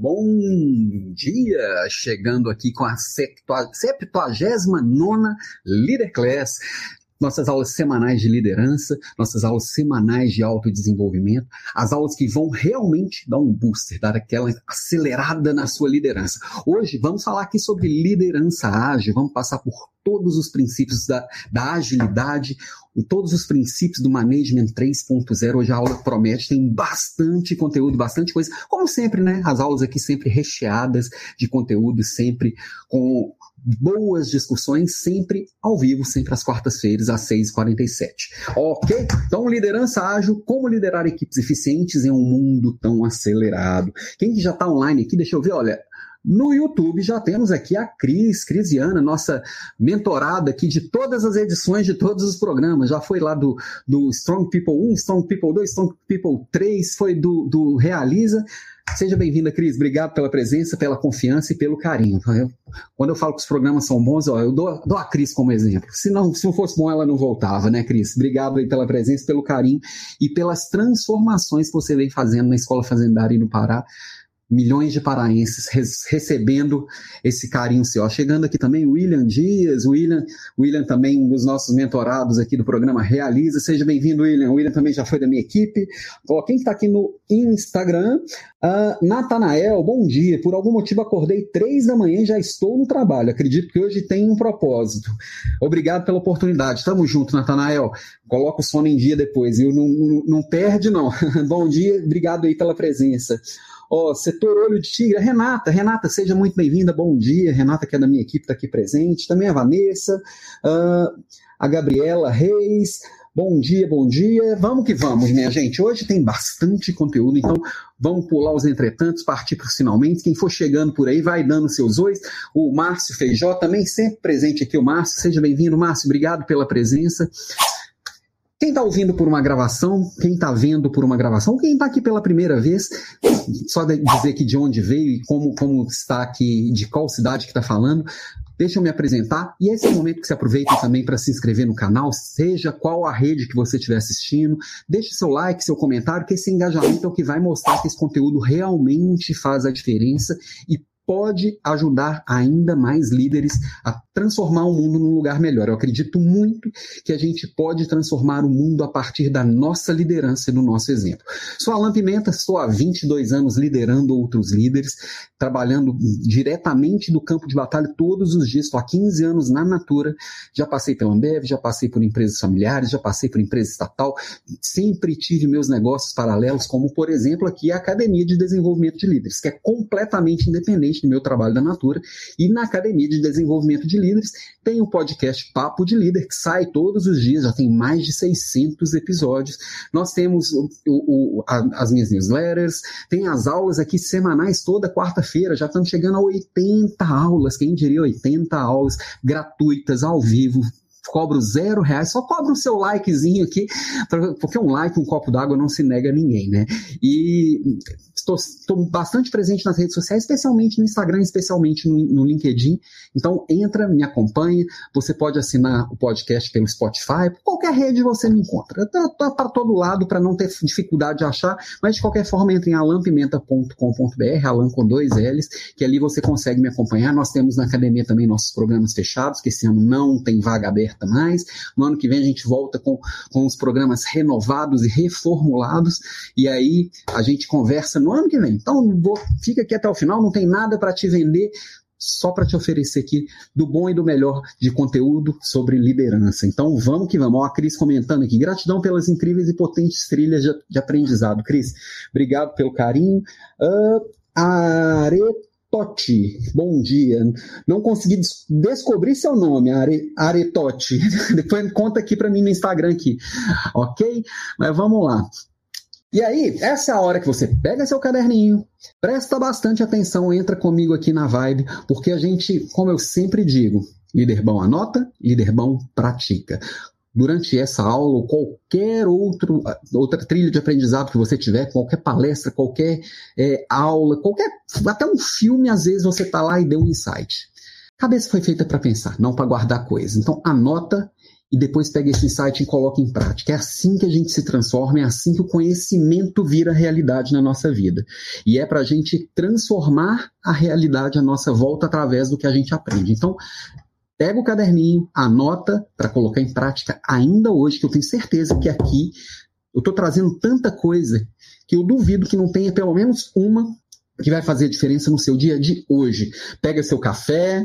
bom dia! Chegando aqui com a 79 Leader Class, nossas aulas semanais de liderança, nossas aulas semanais de autodesenvolvimento, as aulas que vão realmente dar um booster, dar aquela acelerada na sua liderança. Hoje vamos falar aqui sobre liderança ágil, vamos passar por todos os princípios da, da agilidade, todos os princípios do Management 3.0. Hoje a aula promete, tem bastante conteúdo, bastante coisa. Como sempre, né? As aulas aqui sempre recheadas de conteúdo, sempre com boas discussões, sempre ao vivo, sempre às quartas-feiras, às 6h47. Ok? Então, liderança ágil, como liderar equipes eficientes em um mundo tão acelerado. Quem que já está online aqui, deixa eu ver, olha, no YouTube já temos aqui a Cris, Crisiana, nossa mentorada aqui de todas as edições de todos os programas. Já foi lá do, do Strong People 1, Strong People 2, Strong People 3, foi do, do Realiza. Seja bem-vinda, Cris. Obrigado pela presença, pela confiança e pelo carinho. Eu, quando eu falo que os programas são bons, ó, eu dou, dou a Cris como exemplo. Se não, se não fosse bom, ela não voltava, né, Cris? Obrigado aí pela presença, pelo carinho e pelas transformações que você vem fazendo na Escola Fazendária no Pará milhões de paraenses recebendo esse carinho seu. Chegando aqui também William Dias, William, William também dos nossos mentorados aqui do programa Realiza. Seja bem-vindo, William. O William também já foi da minha equipe. Ó, quem está aqui no Instagram? Uh, Natanael, bom dia. Por algum motivo acordei três da manhã e já estou no trabalho. Acredito que hoje tem um propósito. Obrigado pela oportunidade. Tamo junto, Natanael. Coloca o sono em dia depois, viu? Não, não, não perde, não. bom dia, obrigado aí pela presença. Ó, setor Olho de Tigre, Renata. Renata, seja muito bem-vinda, bom dia. Renata, que é da minha equipe, está aqui presente. Também a Vanessa, uh, a Gabriela Reis. Bom dia, bom dia. Vamos que vamos, minha gente. Hoje tem bastante conteúdo, então vamos pular os entretantos, partir para os finalmente. Quem for chegando por aí, vai dando seus ois. O Márcio Feijó também sempre presente aqui, o Márcio. Seja bem-vindo, Márcio. Obrigado pela presença. Quem está ouvindo por uma gravação, quem está vendo por uma gravação, quem está aqui pela primeira vez, só dizer aqui de onde veio e como, como está aqui, de qual cidade que está falando, deixa eu me apresentar. E esse é o momento que você aproveita também para se inscrever no canal, seja qual a rede que você estiver assistindo. Deixe seu like, seu comentário, que esse engajamento é o que vai mostrar que esse conteúdo realmente faz a diferença e pode ajudar ainda mais líderes a transformar o mundo num lugar melhor. Eu acredito muito que a gente pode transformar o mundo a partir da nossa liderança e do nosso exemplo. Sou Alan Pimenta, estou há 22 anos liderando outros líderes, trabalhando diretamente do campo de batalha todos os dias. Estou há 15 anos na Natura, já passei pela Ambev, já passei por empresas familiares, já passei por empresa estatal, sempre tive meus negócios paralelos, como por exemplo aqui a Academia de Desenvolvimento de Líderes, que é completamente independente no meu trabalho da Natura, e na Academia de Desenvolvimento de Líderes tem o podcast Papo de Líder, que sai todos os dias, já tem mais de 600 episódios. Nós temos o, o, a, as minhas newsletters, tem as aulas aqui semanais toda quarta-feira, já estamos chegando a 80 aulas, quem diria 80 aulas gratuitas ao vivo, cobro zero reais, só cobra o seu likezinho aqui, porque um like, um copo d'água não se nega a ninguém, né? E estou, bastante presente nas redes sociais, especialmente no Instagram, especialmente no, no LinkedIn. Então entra, me acompanha. Você pode assinar o podcast pelo Spotify, qualquer rede você me encontra. Está tá para todo lado para não ter dificuldade de achar, mas de qualquer forma entre em alampimenta.com.br, alan com dois L's, que ali você consegue me acompanhar. Nós temos na academia também nossos programas fechados, que esse ano não tem vaga aberta mais. No ano que vem a gente volta com, com os programas renovados e reformulados, e aí a gente conversa no ano que vem. Então, vou, fica aqui até o final, não tem nada para te vender, só para te oferecer aqui do bom e do melhor de conteúdo sobre liderança. Então vamos que vamos. Ó, a Cris comentando aqui. Gratidão pelas incríveis e potentes trilhas de, de aprendizado. Cris, obrigado pelo carinho. Uh, Aretotti, bom dia. Não consegui des descobrir seu nome, Are Aretotti. Depois conta aqui para mim no Instagram aqui, ok? Mas vamos lá. E aí, essa é a hora que você pega seu caderninho, presta bastante atenção, entra comigo aqui na vibe, porque a gente, como eu sempre digo, líder bom anota, líder bom pratica. Durante essa aula ou qualquer outro, outra trilha de aprendizado que você tiver, qualquer palestra, qualquer é, aula, qualquer até um filme, às vezes você está lá e deu um insight. Cabeça foi feita para pensar, não para guardar coisas. Então anota e depois pega esse insight e coloca em prática. É assim que a gente se transforma, é assim que o conhecimento vira realidade na nossa vida. E é para a gente transformar a realidade à nossa volta através do que a gente aprende. Então, pega o caderninho, anota para colocar em prática ainda hoje, que eu tenho certeza que aqui eu estou trazendo tanta coisa que eu duvido que não tenha pelo menos uma que vai fazer diferença no seu dia de hoje. Pega seu café,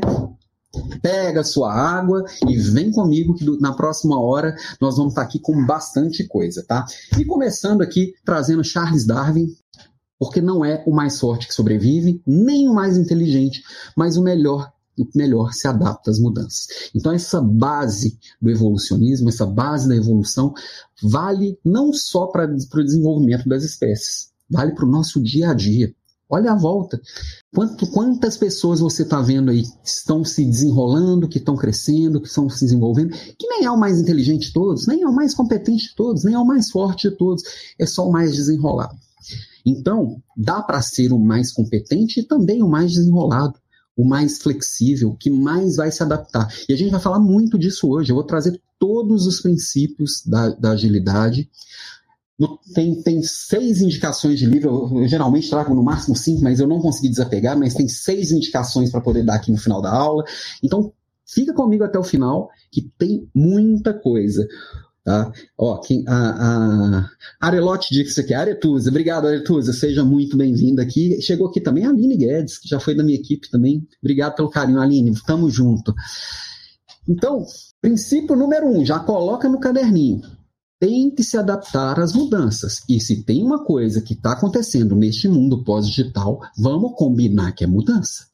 pega sua água e vem comigo que na próxima hora nós vamos estar aqui com bastante coisa, tá? E começando aqui trazendo Charles Darwin, porque não é o mais forte que sobrevive, nem o mais inteligente, mas o melhor o melhor se adapta às mudanças. Então, essa base do evolucionismo, essa base da evolução, vale não só para o desenvolvimento das espécies, vale para o nosso dia a dia. Olha a volta. Quanto, quantas pessoas você está vendo aí que estão se desenrolando, que estão crescendo, que estão se desenvolvendo, que nem é o mais inteligente de todos, nem é o mais competente de todos, nem é o mais forte de todos, é só o mais desenrolado. Então, dá para ser o mais competente e também o mais desenrolado, o mais flexível, que mais vai se adaptar. E a gente vai falar muito disso hoje. Eu vou trazer todos os princípios da, da agilidade tem, tem seis indicações de livro, eu, eu, geralmente trago no máximo cinco, mas eu não consegui desapegar, mas tem seis indicações para poder dar aqui no final da aula. Então, fica comigo até o final, que tem muita coisa. Tá? Ó, quem, a, a Arelote disse aqui, Aretusa, obrigado Aretusa, seja muito bem-vinda aqui. Chegou aqui também a Aline Guedes, que já foi da minha equipe também. Obrigado pelo carinho, Aline, tamo junto. Então, princípio número um, já coloca no caderninho tem que se adaptar às mudanças. E se tem uma coisa que está acontecendo neste mundo pós-digital, vamos combinar que é mudança.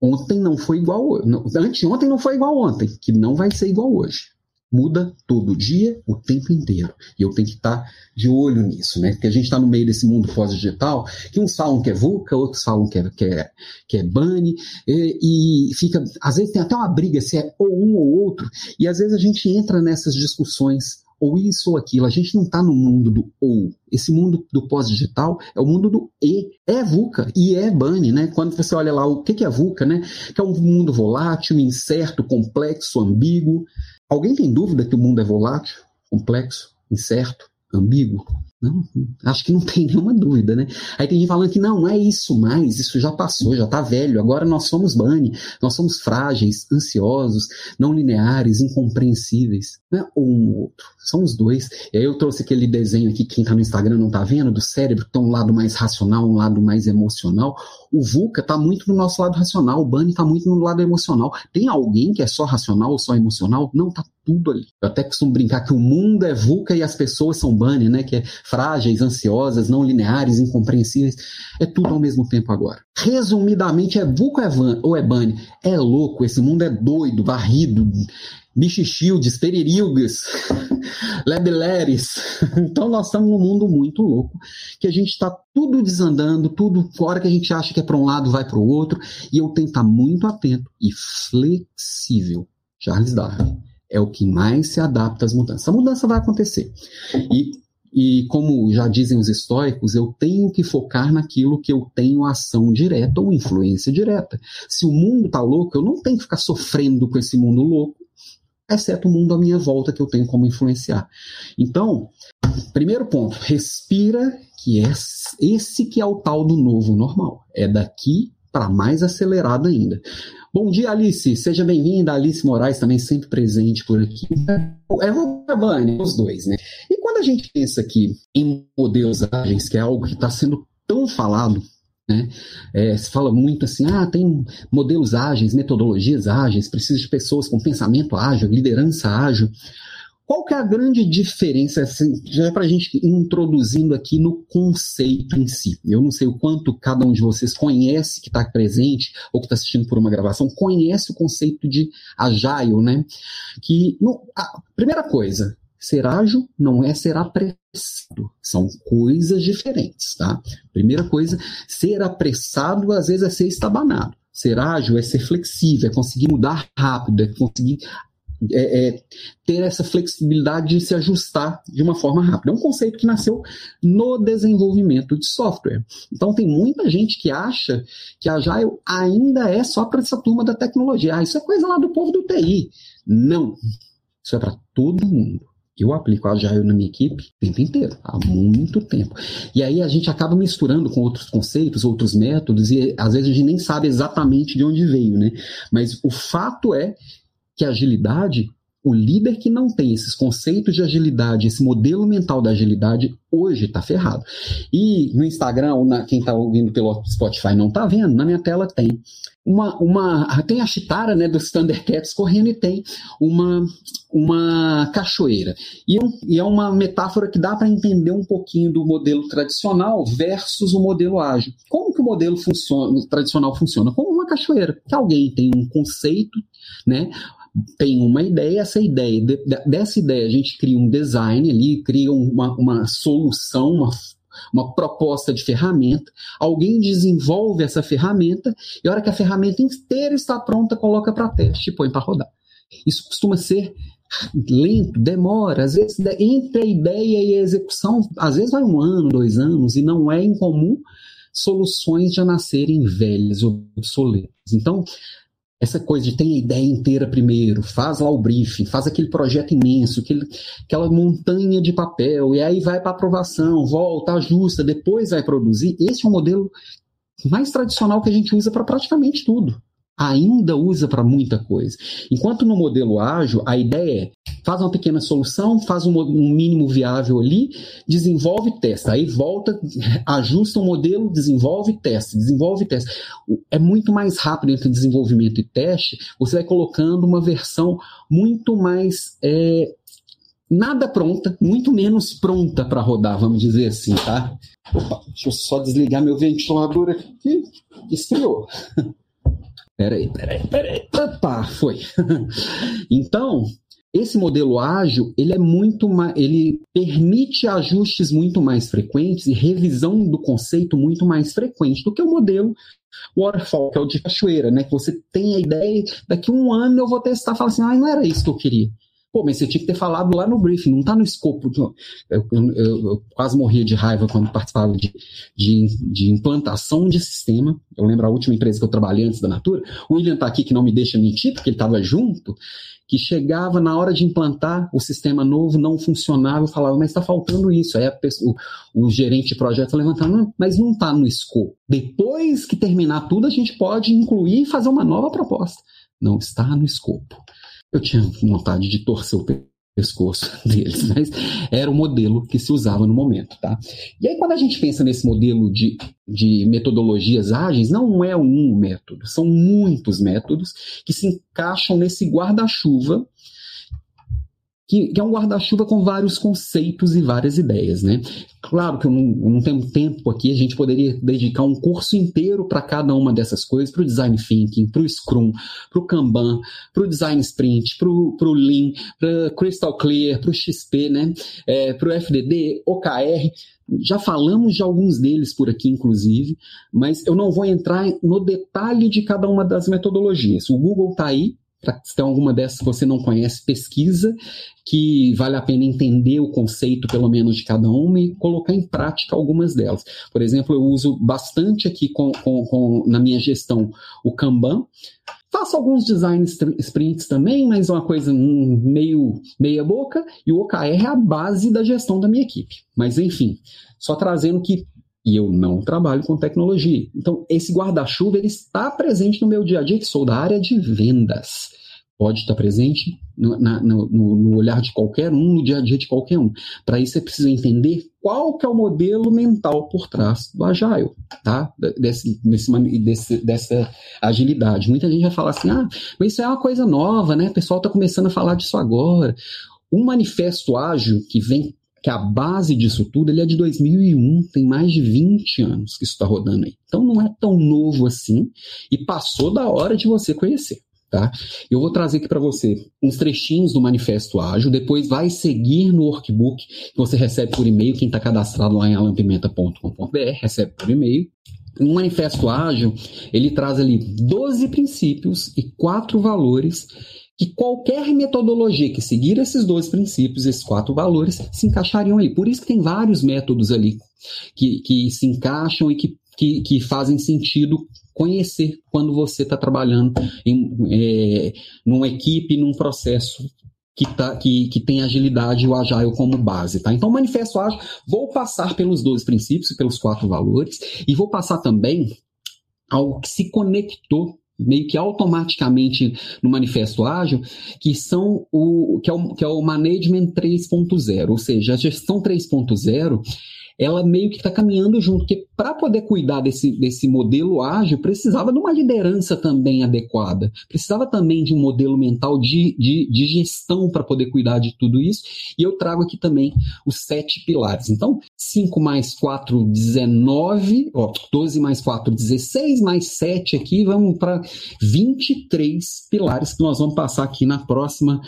Ontem não foi igual. Anteontem não foi igual ontem, que não vai ser igual hoje. Muda todo dia, o tempo inteiro. E eu tenho que estar tá de olho nisso, né? Porque a gente está no meio desse mundo pós-digital, que uns falam que é VUCA, outros falam que é, que é, que é BANI, e, e fica. Às vezes tem até uma briga se é ou um ou outro, e às vezes a gente entra nessas discussões ou isso ou aquilo. A gente não está no mundo do ou. Esse mundo do pós-digital é o mundo do e. É VUCA e é BANI, né? Quando você olha lá o que é VUCA, né? Que é um mundo volátil, incerto, complexo, ambíguo. Alguém tem dúvida que o mundo é volátil, complexo, incerto, ambíguo? Não, acho que não tem nenhuma dúvida, né? Aí tem gente falando que não, não é isso mais, isso já passou, já está velho, agora nós somos Bunny, nós somos frágeis, ansiosos, não lineares, incompreensíveis. Não é um ou outro, são os dois. E aí eu trouxe aquele desenho aqui, quem está no Instagram não está vendo, do cérebro, que tem um lado mais racional, um lado mais emocional. O VUCA está muito no nosso lado racional, o Bunny está muito no lado emocional. Tem alguém que é só racional ou só emocional? Não, está tudo ali. Eu até costumo brincar que o mundo é VUCA e as pessoas são Bunny, né? Que é frágeis, ansiosas, não lineares, incompreensíveis. É tudo ao mesmo tempo agora. Resumidamente, é VUCA ou é Bunny? É louco, esse mundo é doido, varrido, bichichildes, peririlgas, lebeleres. Então nós estamos num mundo muito louco, que a gente está tudo desandando, tudo fora que a gente acha que é para um lado, vai para o outro, e eu tenho que estar muito atento e flexível. Charles Darwin é o que mais se adapta às mudanças. A mudança vai acontecer. E e como já dizem os estoicos, eu tenho que focar naquilo que eu tenho ação direta ou influência direta. Se o mundo está louco, eu não tenho que ficar sofrendo com esse mundo louco, exceto o mundo à minha volta que eu tenho como influenciar. Então, primeiro ponto, respira, que é esse que é o tal do novo normal. É daqui para mais acelerado ainda. Bom dia, Alice. Seja bem-vinda. Alice Moraes também sempre presente por aqui. É Urbane, os dois, né? E quando a gente pensa aqui em modelos ágeis, que é algo que está sendo tão falado, né? É, se fala muito assim, ah, tem modelos ágeis, metodologias ágeis, precisa de pessoas com pensamento ágil, liderança ágil. Qual que é a grande diferença, assim, já para a gente introduzindo aqui no conceito em si? Eu não sei o quanto cada um de vocês conhece, que está presente, ou que está assistindo por uma gravação, conhece o conceito de agile, né? Que, no, a primeira coisa, ser ágil não é ser apressado, são coisas diferentes, tá? Primeira coisa, ser apressado às vezes é ser estabanado. Ser ágil é ser flexível, é conseguir mudar rápido, é conseguir é, é, ter essa flexibilidade de se ajustar de uma forma rápida. É um conceito que nasceu no desenvolvimento de software. Então tem muita gente que acha que a Agile ainda é só para essa turma da tecnologia. Ah, isso é coisa lá do povo do TI. Não. Isso é para todo mundo. Eu aplico Agile na minha equipe o tempo inteiro, há muito tempo. E aí a gente acaba misturando com outros conceitos, outros métodos, e às vezes a gente nem sabe exatamente de onde veio, né? Mas o fato é que agilidade o líder que não tem esses conceitos de agilidade, esse modelo mental da agilidade, hoje está ferrado. E no Instagram, ou na, quem está ouvindo pelo Spotify não está vendo, na minha tela tem uma, uma tem a Chitara, né, dos Thundercats correndo e tem uma, uma cachoeira. E, e é uma metáfora que dá para entender um pouquinho do modelo tradicional versus o modelo ágil. Como que o modelo funciona, tradicional funciona? Como uma cachoeira, que alguém tem um conceito, né, tem uma ideia, essa ideia, de, dessa ideia a gente cria um design ali, cria uma, uma solução, uma, uma proposta de ferramenta, alguém desenvolve essa ferramenta e a hora que a ferramenta inteira está pronta, coloca para teste e põe para rodar. Isso costuma ser lento, demora, às vezes entre a ideia e a execução, às vezes vai um ano, dois anos, e não é incomum soluções já nascerem velhas, obsoletas. Então, essa coisa de tem a ideia inteira primeiro, faz lá o briefing, faz aquele projeto imenso, aquele, aquela montanha de papel, e aí vai para aprovação, volta, ajusta, depois vai produzir. Esse é o modelo mais tradicional que a gente usa para praticamente tudo ainda usa para muita coisa. Enquanto no modelo ágil, a ideia é faz uma pequena solução, faz um, um mínimo viável ali, desenvolve testa, aí volta, ajusta o modelo, desenvolve teste, desenvolve teste. É muito mais rápido entre desenvolvimento e teste, você vai colocando uma versão muito mais é, nada pronta, muito menos pronta para rodar, vamos dizer assim, tá? Opa, deixa eu só desligar meu ventilador aqui, esfriou. Peraí, peraí, peraí. Opa, foi. então, esse modelo ágil, ele é muito mais, ele permite ajustes muito mais frequentes e revisão do conceito muito mais frequente do que o modelo waterfall, que é o de cachoeira, né? Que você tem a ideia, daqui um ano eu vou testar, falar assim, ah, não era isso que eu queria. Pô, mas você tinha que ter falado lá no briefing, não está no escopo. Eu, eu, eu, quase morria de raiva quando participava de, de, de, implantação de sistema. Eu lembro a última empresa que eu trabalhei antes da Natura. O William está aqui que não me deixa mentir, porque ele estava junto, que chegava na hora de implantar o sistema novo, não funcionava, eu falava, mas está faltando isso. Aí pessoa, o, o, gerente de projeto levantava, mas não está no escopo. Depois que terminar tudo, a gente pode incluir e fazer uma nova proposta. Não está no escopo. Eu tinha vontade de torcer o pescoço deles, mas era o modelo que se usava no momento, tá? E aí quando a gente pensa nesse modelo de, de metodologias ágeis, não é um método, são muitos métodos que se encaixam nesse guarda-chuva que, que é um guarda-chuva com vários conceitos e várias ideias, né? Claro que eu não, eu não tenho tempo aqui, a gente poderia dedicar um curso inteiro para cada uma dessas coisas, para o design thinking, para o Scrum, para o Kanban, para o design sprint, para o Lean, para Crystal Clear, para o XP, né? É, para o FDD, OKR. Já falamos de alguns deles por aqui, inclusive, mas eu não vou entrar no detalhe de cada uma das metodologias. O Google está aí, se tem alguma dessas que você não conhece, pesquisa, que vale a pena entender o conceito, pelo menos, de cada uma e colocar em prática algumas delas. Por exemplo, eu uso bastante aqui com, com, com na minha gestão o Kanban. Faço alguns design sprints também, mas é uma coisa meio meia boca, e o OKR é a base da gestão da minha equipe. Mas, enfim, só trazendo que e eu não trabalho com tecnologia. Então, esse guarda-chuva ele está presente no meu dia a dia, que sou da área de vendas. Pode estar presente no, na, no, no olhar de qualquer um, no dia a dia de qualquer um. Para isso, você precisa entender qual que é o modelo mental por trás do Agile, tá? Desse, desse, desse, dessa agilidade. Muita gente vai falar assim, ah, mas isso é uma coisa nova, né? O pessoal está começando a falar disso agora. Um manifesto ágil que vem que a base disso tudo ele é de 2001, tem mais de 20 anos que isso está rodando aí. Então não é tão novo assim e passou da hora de você conhecer. Tá? Eu vou trazer aqui para você uns trechinhos do Manifesto Ágil, depois vai seguir no workbook que você recebe por e-mail, quem está cadastrado lá em alampimenta.com.br recebe por e-mail. O Manifesto Ágil, ele traz ali 12 princípios e quatro valores que qualquer metodologia que seguir esses dois princípios, esses quatro valores, se encaixariam ali. Por isso que tem vários métodos ali que, que se encaixam e que, que, que fazem sentido conhecer quando você está trabalhando em é, numa equipe, num processo que, tá, que, que tem agilidade e o Agile como base, tá? Então, Manifesto Ágil, vou passar pelos 12 princípios, pelos quatro valores, e vou passar também ao que se conectou meio que automaticamente no Manifesto Ágil, que são o que é o, que é o Management 3.0, ou seja, a gestão 3.0 ela meio que está caminhando junto, porque para poder cuidar desse, desse modelo ágil, precisava de uma liderança também adequada, precisava também de um modelo mental de, de, de gestão para poder cuidar de tudo isso, e eu trago aqui também os sete pilares. Então, 5 mais 4, 19, ó, 12 mais 4, 16, mais 7 aqui, vamos para 23 pilares que nós vamos passar aqui na próxima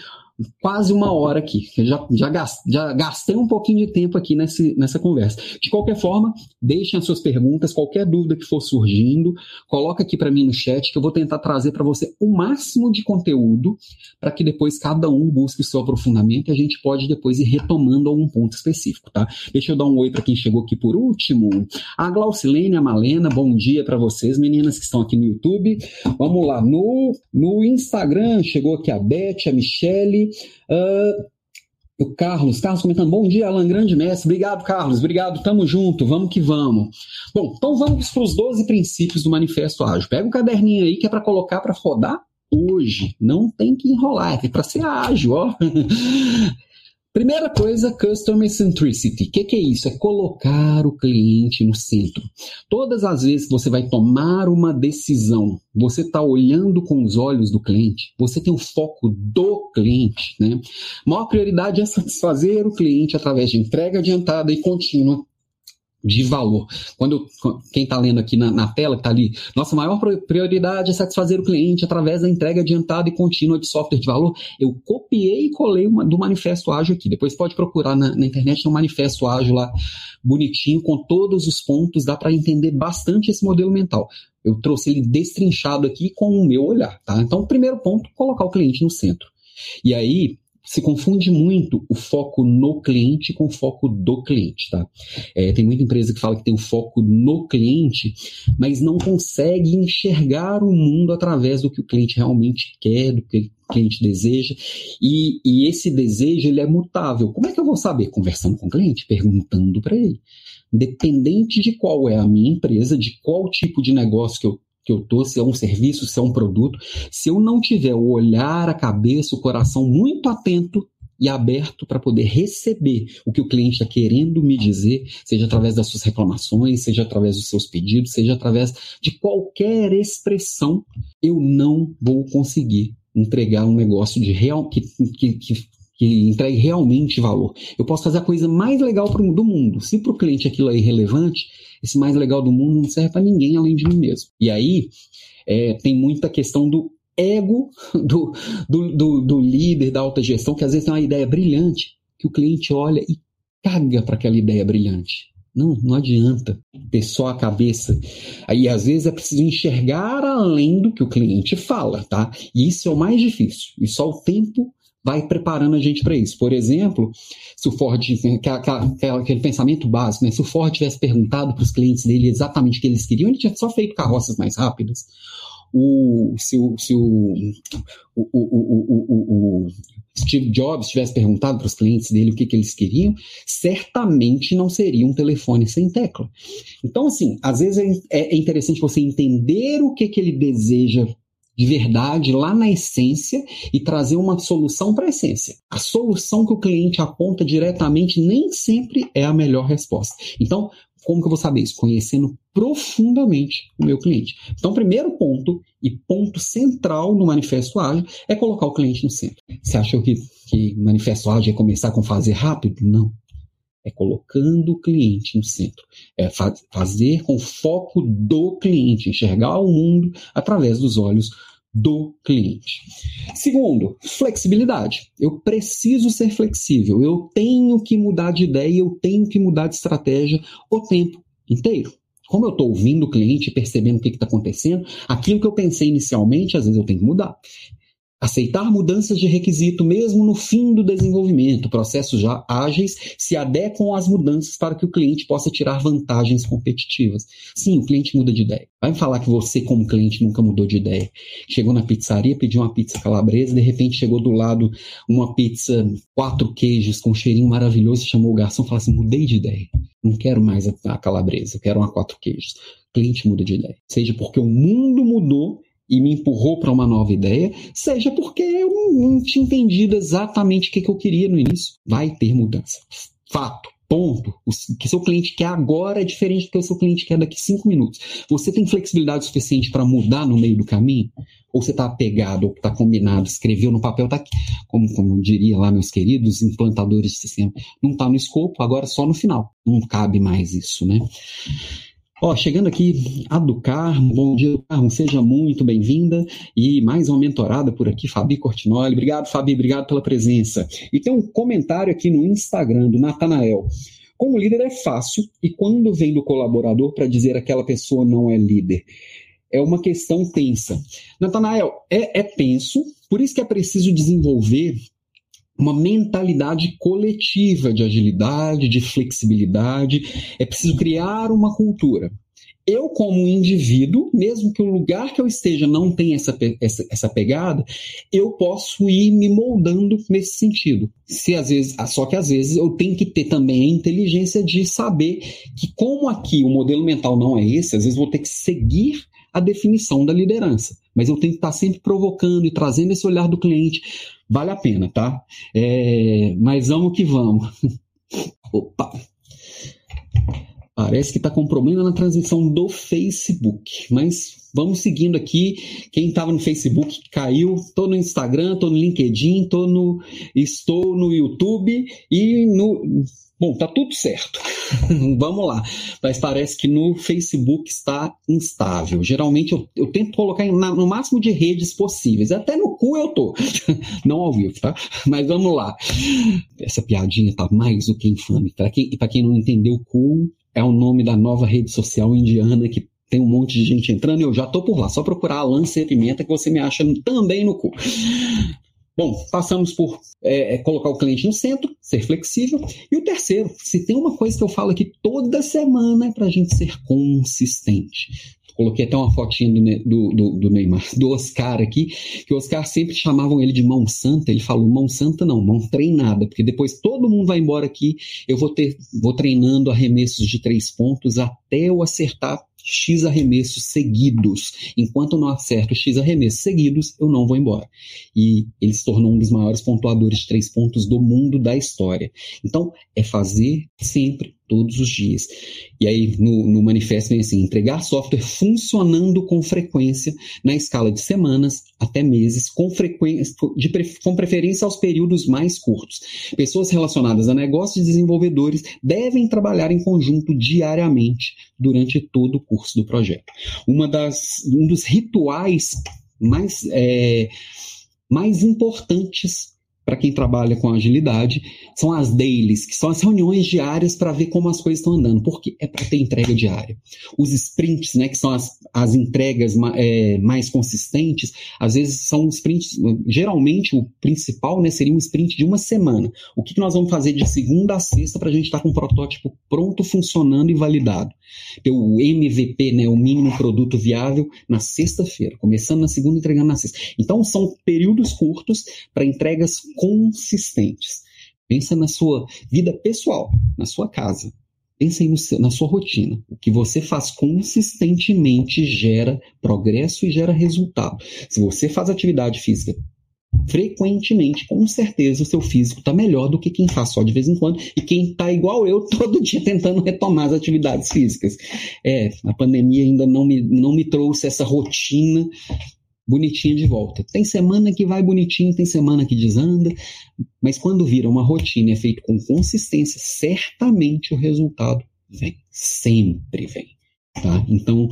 quase uma hora aqui. Já, já, gastei, já gastei um pouquinho de tempo aqui nesse, nessa conversa. De qualquer forma, deixem as suas perguntas, qualquer dúvida que for surgindo, coloca aqui para mim no chat que eu vou tentar trazer para você o máximo de conteúdo para que depois cada um busque o seu aprofundamento e a gente pode depois ir retomando algum ponto específico, tá? Deixa eu dar um oi para quem chegou aqui por último. A Glaucilene, a Malena, bom dia para vocês, meninas que estão aqui no YouTube. Vamos lá, no, no Instagram chegou aqui a Beth, a Michele, Uh, o Carlos, Carlos comentando, bom dia, Alan, grande mestre. Obrigado, Carlos, obrigado, tamo junto, vamos que vamos. Bom, então vamos para os 12 princípios do Manifesto Ágil. Pega um caderninho aí que é para colocar para rodar hoje. Não tem que enrolar, é para ser ágil, ó. Primeira coisa, Customer Centricity. O que, que, é isso? É colocar o cliente no centro. Todas as vezes que você vai tomar uma decisão, você está olhando com os olhos do cliente, você tem o foco do cliente. Né? A maior prioridade é satisfazer o cliente através de entrega adiantada e contínua de valor. Quando quem está lendo aqui na, na tela, que está ali, nossa maior prioridade é satisfazer o cliente através da entrega adiantada e contínua de software de valor. Eu copiei e colei uma, do manifesto ágil aqui. Depois pode procurar na, na internet, no manifesto ágil lá, bonitinho, com todos os pontos, dá para entender bastante esse modelo mental. Eu trouxe ele destrinchado aqui com o meu olhar, tá? Então, primeiro ponto, colocar o cliente no centro. E aí, se confunde muito o foco no cliente com o foco do cliente, tá? É, tem muita empresa que fala que tem o foco no cliente, mas não consegue enxergar o mundo através do que o cliente realmente quer, do que o cliente deseja, e, e esse desejo ele é mutável. Como é que eu vou saber? Conversando com o cliente, perguntando para ele. Independente de qual é a minha empresa, de qual tipo de negócio que eu que eu tô, se é um serviço, se é um produto, se eu não tiver o olhar, a cabeça, o coração muito atento e aberto para poder receber o que o cliente está querendo me dizer, seja através das suas reclamações, seja através dos seus pedidos, seja através de qualquer expressão, eu não vou conseguir entregar um negócio de real que, que, que, que entregue realmente valor. Eu posso fazer a coisa mais legal pro, do mundo. Se para o cliente aquilo é irrelevante, esse mais legal do mundo não serve para ninguém além de mim mesmo. E aí é, tem muita questão do ego do, do, do, do líder da alta gestão, que às vezes tem uma ideia brilhante, que o cliente olha e caga para aquela ideia brilhante. Não, não adianta ter só a cabeça. Aí, às vezes, é preciso enxergar além do que o cliente fala, tá? E isso é o mais difícil. E só o tempo vai preparando a gente para isso. Por exemplo, se o Ford, aquele pensamento básico, né? se o Ford tivesse perguntado para os clientes dele exatamente o que eles queriam, ele tinha só feito carroças mais rápidas. O, se o, se o, o, o, o Steve Jobs tivesse perguntado para os clientes dele o que, que eles queriam, certamente não seria um telefone sem tecla. Então, assim, às vezes é, é interessante você entender o que, que ele deseja de verdade lá na essência e trazer uma solução para a essência. A solução que o cliente aponta diretamente nem sempre é a melhor resposta. Então, como que eu vou saber isso? Conhecendo profundamente o meu cliente. Então, primeiro ponto e ponto central no Manifesto Ágil é colocar o cliente no centro. Você achou que, que Manifesto Ágil é começar com fazer rápido? Não. É colocando o cliente no centro. É fa fazer com foco do cliente, enxergar o mundo através dos olhos do cliente. Segundo, flexibilidade. Eu preciso ser flexível. Eu tenho que mudar de ideia, eu tenho que mudar de estratégia o tempo inteiro. Como eu estou ouvindo o cliente, percebendo o que está acontecendo, aquilo que eu pensei inicialmente, às vezes eu tenho que mudar. Aceitar mudanças de requisito mesmo no fim do desenvolvimento. Processos já ágeis se adequam às mudanças para que o cliente possa tirar vantagens competitivas. Sim, o cliente muda de ideia. Vai falar que você, como cliente, nunca mudou de ideia. Chegou na pizzaria, pediu uma pizza calabresa, de repente chegou do lado uma pizza quatro queijos com um cheirinho maravilhoso, chamou o garçom e falou assim: mudei de ideia. Não quero mais a calabresa, quero uma quatro queijos. O cliente muda de ideia. Seja porque o mundo mudou e me empurrou para uma nova ideia, seja porque eu não tinha entendido exatamente o que, que eu queria no início. Vai ter mudança. Fato. Ponto. O que seu cliente quer agora é diferente do que o seu cliente quer daqui cinco minutos. Você tem flexibilidade suficiente para mudar no meio do caminho? Ou você está apegado, ou está combinado, escreveu no papel, está aqui, como, como diria lá meus queridos implantadores de sistema, não está no escopo, agora só no final. Não cabe mais isso, né? Ó, chegando aqui, a do Carmo, bom dia, Carmo, seja muito bem-vinda. E mais uma mentorada por aqui, Fabi Cortinoli. Obrigado, Fabi, obrigado pela presença. E tem um comentário aqui no Instagram do Natanael. Como líder é fácil, e quando vem do colaborador para dizer aquela pessoa não é líder? É uma questão tensa. Natanael, é, é tenso, por isso que é preciso desenvolver uma mentalidade coletiva de agilidade, de flexibilidade. É preciso criar uma cultura. Eu, como indivíduo, mesmo que o lugar que eu esteja não tenha essa, essa, essa pegada, eu posso ir me moldando nesse sentido. Se às vezes, só que às vezes eu tenho que ter também a inteligência de saber que, como aqui o modelo mental não é esse, às vezes vou ter que seguir a definição da liderança. Mas eu tenho que estar sempre provocando e trazendo esse olhar do cliente vale a pena, tá? É, mas vamos que vamos. Opa! Parece que está com problema na transmissão do Facebook, mas vamos seguindo aqui. Quem estava no Facebook caiu. Estou no Instagram, estou no LinkedIn, tô no, estou no YouTube e no Bom, tá tudo certo. Vamos lá. Mas parece que no Facebook está instável. Geralmente eu, eu tento colocar na, no máximo de redes possíveis. Até no cu eu tô. Não ao vivo, tá? Mas vamos lá. Essa piadinha tá mais do que infame. Para quem, pra quem não entendeu, cu é o nome da nova rede social indiana que tem um monte de gente entrando e eu já tô por lá. Só procurar a Lance Pimenta que você me acha também no cu. Bom, passamos por é, é, colocar o cliente no centro, ser flexível. E o terceiro, se tem uma coisa que eu falo aqui toda semana, é para a gente ser consistente. Coloquei até uma fotinha do, do, do, Neymar, do Oscar aqui, que o Oscar sempre chamavam ele de mão santa. Ele falou: mão santa não, mão treinada, porque depois todo mundo vai embora aqui, eu vou ter, vou treinando arremessos de três pontos até eu acertar X arremessos seguidos. Enquanto eu não acerto X arremessos seguidos, eu não vou embora. E ele se tornou um dos maiores pontuadores de três pontos do mundo da história. Então, é fazer sempre todos os dias. E aí no, no manifesto vem assim: entregar software funcionando com frequência na escala de semanas até meses, com, frequência, de, com preferência aos períodos mais curtos. Pessoas relacionadas a negócios e desenvolvedores devem trabalhar em conjunto diariamente durante todo o curso do projeto. Uma das, um dos rituais mais, é, mais importantes para quem trabalha com agilidade, são as dailies, que são as reuniões diárias para ver como as coisas estão andando, porque é para ter entrega diária. Os sprints, né, que são as, as entregas é, mais consistentes, às vezes são sprints, geralmente o principal né, seria um sprint de uma semana. O que, que nós vamos fazer de segunda a sexta para a gente estar tá com o protótipo pronto, funcionando e validado? Ter o MVP, né, o mínimo produto viável, na sexta-feira, começando na segunda e entregando na sexta. Então são períodos curtos para entregas consistentes. Pensa na sua vida pessoal, na sua casa. Pensa seu, na sua rotina. O que você faz consistentemente gera progresso e gera resultado. Se você faz atividade física frequentemente, com certeza o seu físico está melhor do que quem faz só de vez em quando e quem está igual eu todo dia tentando retomar as atividades físicas. É, a pandemia ainda não me, não me trouxe essa rotina bonitinha de volta. Tem semana que vai bonitinho, tem semana que desanda, mas quando vira uma rotina é feito com consistência, certamente o resultado vem, sempre vem. Tá? Então,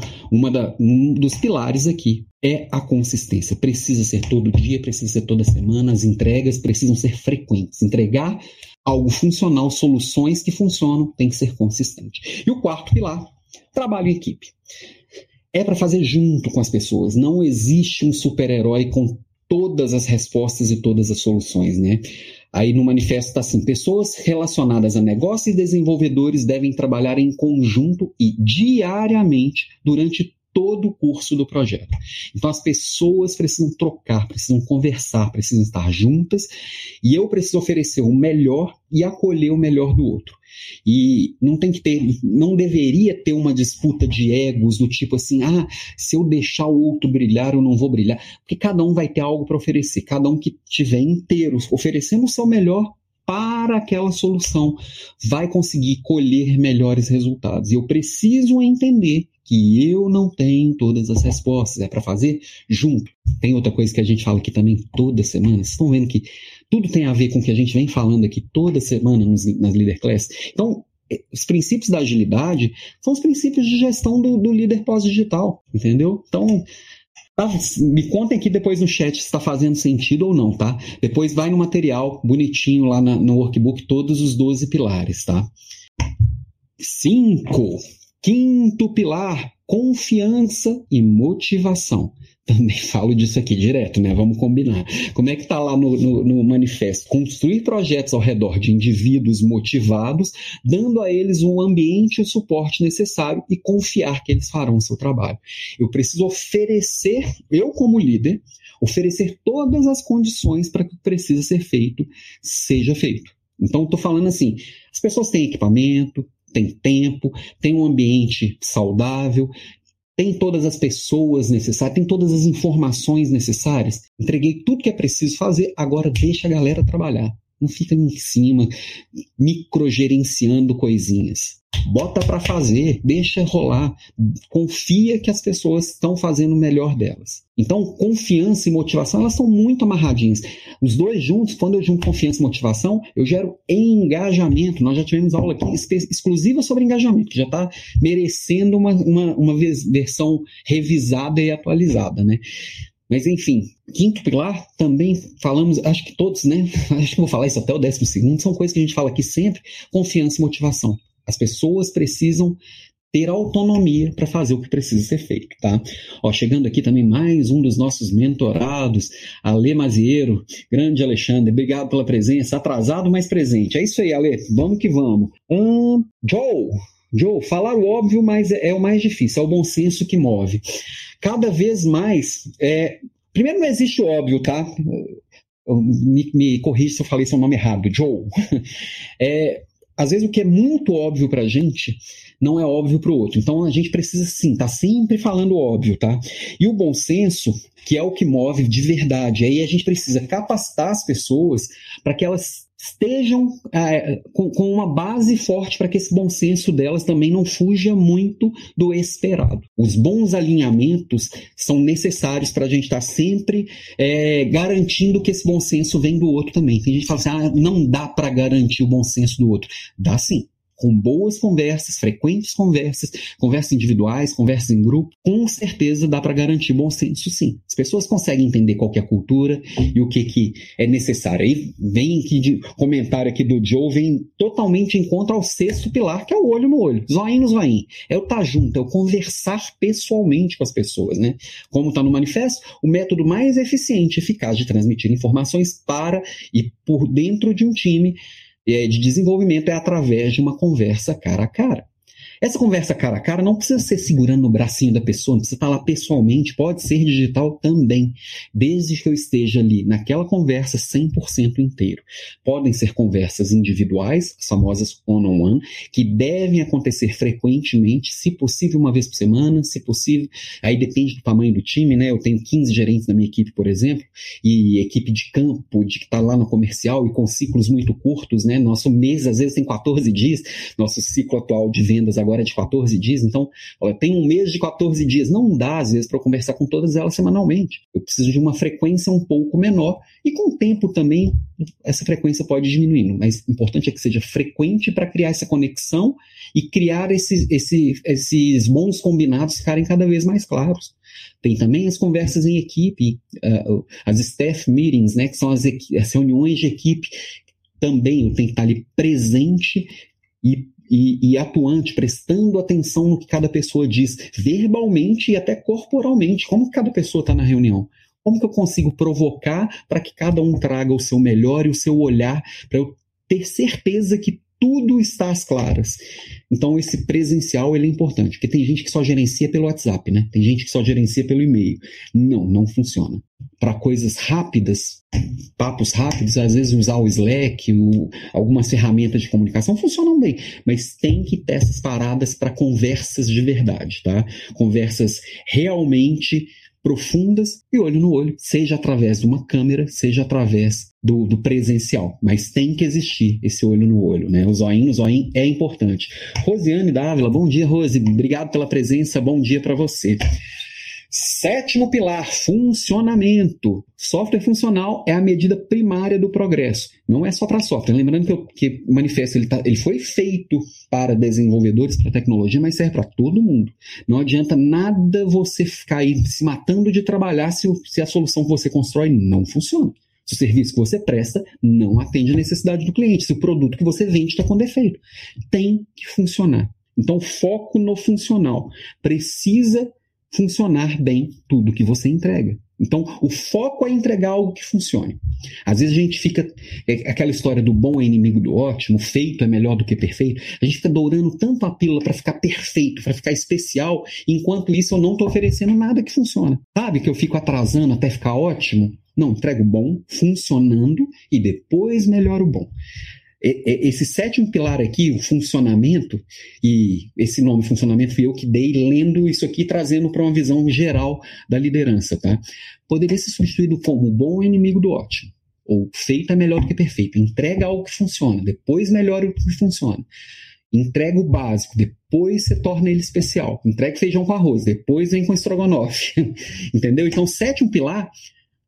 da, um dos pilares aqui é a consistência. Precisa ser todo dia, precisa ser toda semana, as entregas precisam ser frequentes. Entregar algo funcional, soluções que funcionam, tem que ser consistente. E o quarto pilar, trabalho em equipe é para fazer junto com as pessoas. Não existe um super-herói com todas as respostas e todas as soluções, né? Aí no manifesto está assim: pessoas relacionadas a negócios e desenvolvedores devem trabalhar em conjunto e diariamente durante todo o curso do projeto. Então as pessoas precisam trocar, precisam conversar, precisam estar juntas e eu preciso oferecer o melhor e acolher o melhor do outro. E não tem que ter, não deveria ter uma disputa de egos do tipo assim, ah, se eu deixar o outro brilhar, eu não vou brilhar, porque cada um vai ter algo para oferecer, cada um que tiver inteiro oferecendo o seu melhor para aquela solução vai conseguir colher melhores resultados. E eu preciso entender que eu não tenho todas as respostas. É para fazer junto. Tem outra coisa que a gente fala aqui também toda semana. Vocês estão vendo que tudo tem a ver com o que a gente vem falando aqui toda semana nos, nas Leader Class. Então, eh, os princípios da agilidade são os princípios de gestão do, do líder pós-digital, entendeu? Então, Tá, me contem aqui depois no chat se está fazendo sentido ou não, tá? Depois vai no material bonitinho lá na, no workbook, todos os 12 pilares, tá? Cinco. Quinto pilar, confiança e motivação. Também falo disso aqui direto, né? Vamos combinar. Como é que está lá no, no, no, manifesto? Construir projetos ao redor de indivíduos motivados, dando a eles um ambiente e o suporte necessário e confiar que eles farão o seu trabalho. Eu preciso oferecer, eu como líder, oferecer todas as condições para que o que precisa ser feito seja feito. Então, estou falando assim: as pessoas têm equipamento, tem tempo, tem um ambiente saudável, tem todas as pessoas necessárias, tem todas as informações necessárias. Entreguei tudo que é preciso fazer, agora deixa a galera trabalhar. Não fica em cima, microgerenciando coisinhas. Bota para fazer, deixa rolar. Confia que as pessoas estão fazendo o melhor delas. Então, confiança e motivação, elas são muito amarradinhas. Os dois juntos, quando eu junto confiança e motivação, eu gero engajamento. Nós já tivemos aula aqui exclusiva sobre engajamento, que já está merecendo uma, uma, uma versão revisada e atualizada, né? Mas enfim, quinto pilar, também falamos, acho que todos, né? Acho que vou falar isso até o décimo segundo, são coisas que a gente fala aqui sempre: confiança e motivação. As pessoas precisam ter autonomia para fazer o que precisa ser feito, tá? Ó, chegando aqui também mais um dos nossos mentorados, Ale Maziero, grande Alexandre, obrigado pela presença, atrasado, mas presente. É isso aí, Ale, vamos que vamos. Hum, Joe, Joe, falar o óbvio, mas é, é o mais difícil, é o bom senso que move. Cada vez mais, é, primeiro não existe o óbvio, tá? Me, me corrija se eu falei seu nome errado, Joe. É, às vezes o que é muito óbvio para a gente não é óbvio para o outro. Então a gente precisa sim, tá sempre falando óbvio, tá? E o bom senso, que é o que move de verdade, aí a gente precisa capacitar as pessoas para que elas estejam é, com, com, uma base forte para que esse bom senso delas também não fuja muito do esperado. Os bons alinhamentos são necessários para a gente estar tá sempre é, garantindo que esse bom senso vem do outro também. Tem gente que fala assim, ah, não dá para garantir o bom senso do outro. Dá sim com boas conversas, frequentes conversas, conversas individuais, conversas em grupo, com certeza dá para garantir bom senso sim. As pessoas conseguem entender qual é a cultura e o que, que é necessário. Aí vem aqui de comentário aqui do Joe, vem totalmente em contra ao sexto pilar, que é o olho no olho, zoinho no zoinho. É o estar tá junto, é o conversar pessoalmente com as pessoas, né? Como está no manifesto, o método mais eficiente e eficaz de transmitir informações para e por dentro de um time de desenvolvimento é através de uma conversa cara a cara. Essa conversa cara a cara não precisa ser segurando no bracinho da pessoa, não precisa estar lá pessoalmente, pode ser digital também, desde que eu esteja ali naquela conversa 100% inteiro. Podem ser conversas individuais, as famosas one-on-one, -on -one, que devem acontecer frequentemente, se possível uma vez por semana, se possível, aí depende do tamanho do time, né? Eu tenho 15 gerentes na minha equipe, por exemplo, e equipe de campo, de que está lá no comercial e com ciclos muito curtos, né? Nosso mês às vezes tem 14 dias, nosso ciclo atual de vendas agora agora de 14 dias, então olha, tem um mês de 14 dias. Não dá, às vezes, para conversar com todas elas semanalmente. Eu preciso de uma frequência um pouco menor e com o tempo também essa frequência pode diminuindo, mas o importante é que seja frequente para criar essa conexão e criar esses, esses, esses bons combinados ficarem cada vez mais claros. Tem também as conversas em equipe, uh, as staff meetings, né, que são as, as reuniões de equipe. Também eu tenho que estar ali presente e e, e, atuante, prestando atenção no que cada pessoa diz, verbalmente e até corporalmente. Como cada pessoa está na reunião? Como que eu consigo provocar para que cada um traga o seu melhor e o seu olhar para eu ter certeza que tudo está às claras. Então esse presencial ele é importante, porque tem gente que só gerencia pelo WhatsApp, né? Tem gente que só gerencia pelo e-mail. Não, não funciona. Para coisas rápidas, papos rápidos, às vezes usar o Slack, o, algumas ferramentas de comunicação funcionam bem, mas tem que ter essas paradas para conversas de verdade, tá? Conversas realmente profundas e olho no olho, seja através de uma câmera, seja através do, do, presencial. Mas tem que existir esse olho no olho, né? O zoinho, o zoinho é importante. Rosiane Dávila, bom dia, Rose. Obrigado pela presença, bom dia para você. Sétimo pilar, funcionamento. Software funcional é a medida primária do progresso. Não é só para software. Lembrando que, eu, que o manifesto ele, tá, ele foi feito para desenvolvedores, para tecnologia, mas serve para todo mundo. Não adianta nada você ficar aí se matando de trabalhar se, se a solução que você constrói não funciona. Se o serviço que você presta não atende a necessidade do cliente, se o produto que você vende está com defeito. Tem que funcionar. Então, foco no funcional. Precisa funcionar bem tudo que você entrega. Então, o foco é entregar algo que funcione. Às vezes a gente fica. É aquela história do bom é inimigo do ótimo, feito é melhor do que perfeito. A gente fica dourando tanto a pílula para ficar perfeito, para ficar especial, enquanto isso eu não estou oferecendo nada que funciona. Sabe que eu fico atrasando até ficar ótimo? Não, entrego bom, funcionando e depois melhoro o bom esse sétimo pilar aqui, o funcionamento, e esse nome funcionamento fui eu que dei lendo isso aqui, trazendo para uma visão geral da liderança, tá? Poderia ser substituído como bom inimigo do ótimo, ou feito é melhor do que perfeito. Entrega algo que funciona, depois melhora o que funciona. Entrega o básico, depois você torna ele especial. Entrega feijão com arroz, depois vem com estrogonofe. Entendeu? Então, sétimo pilar,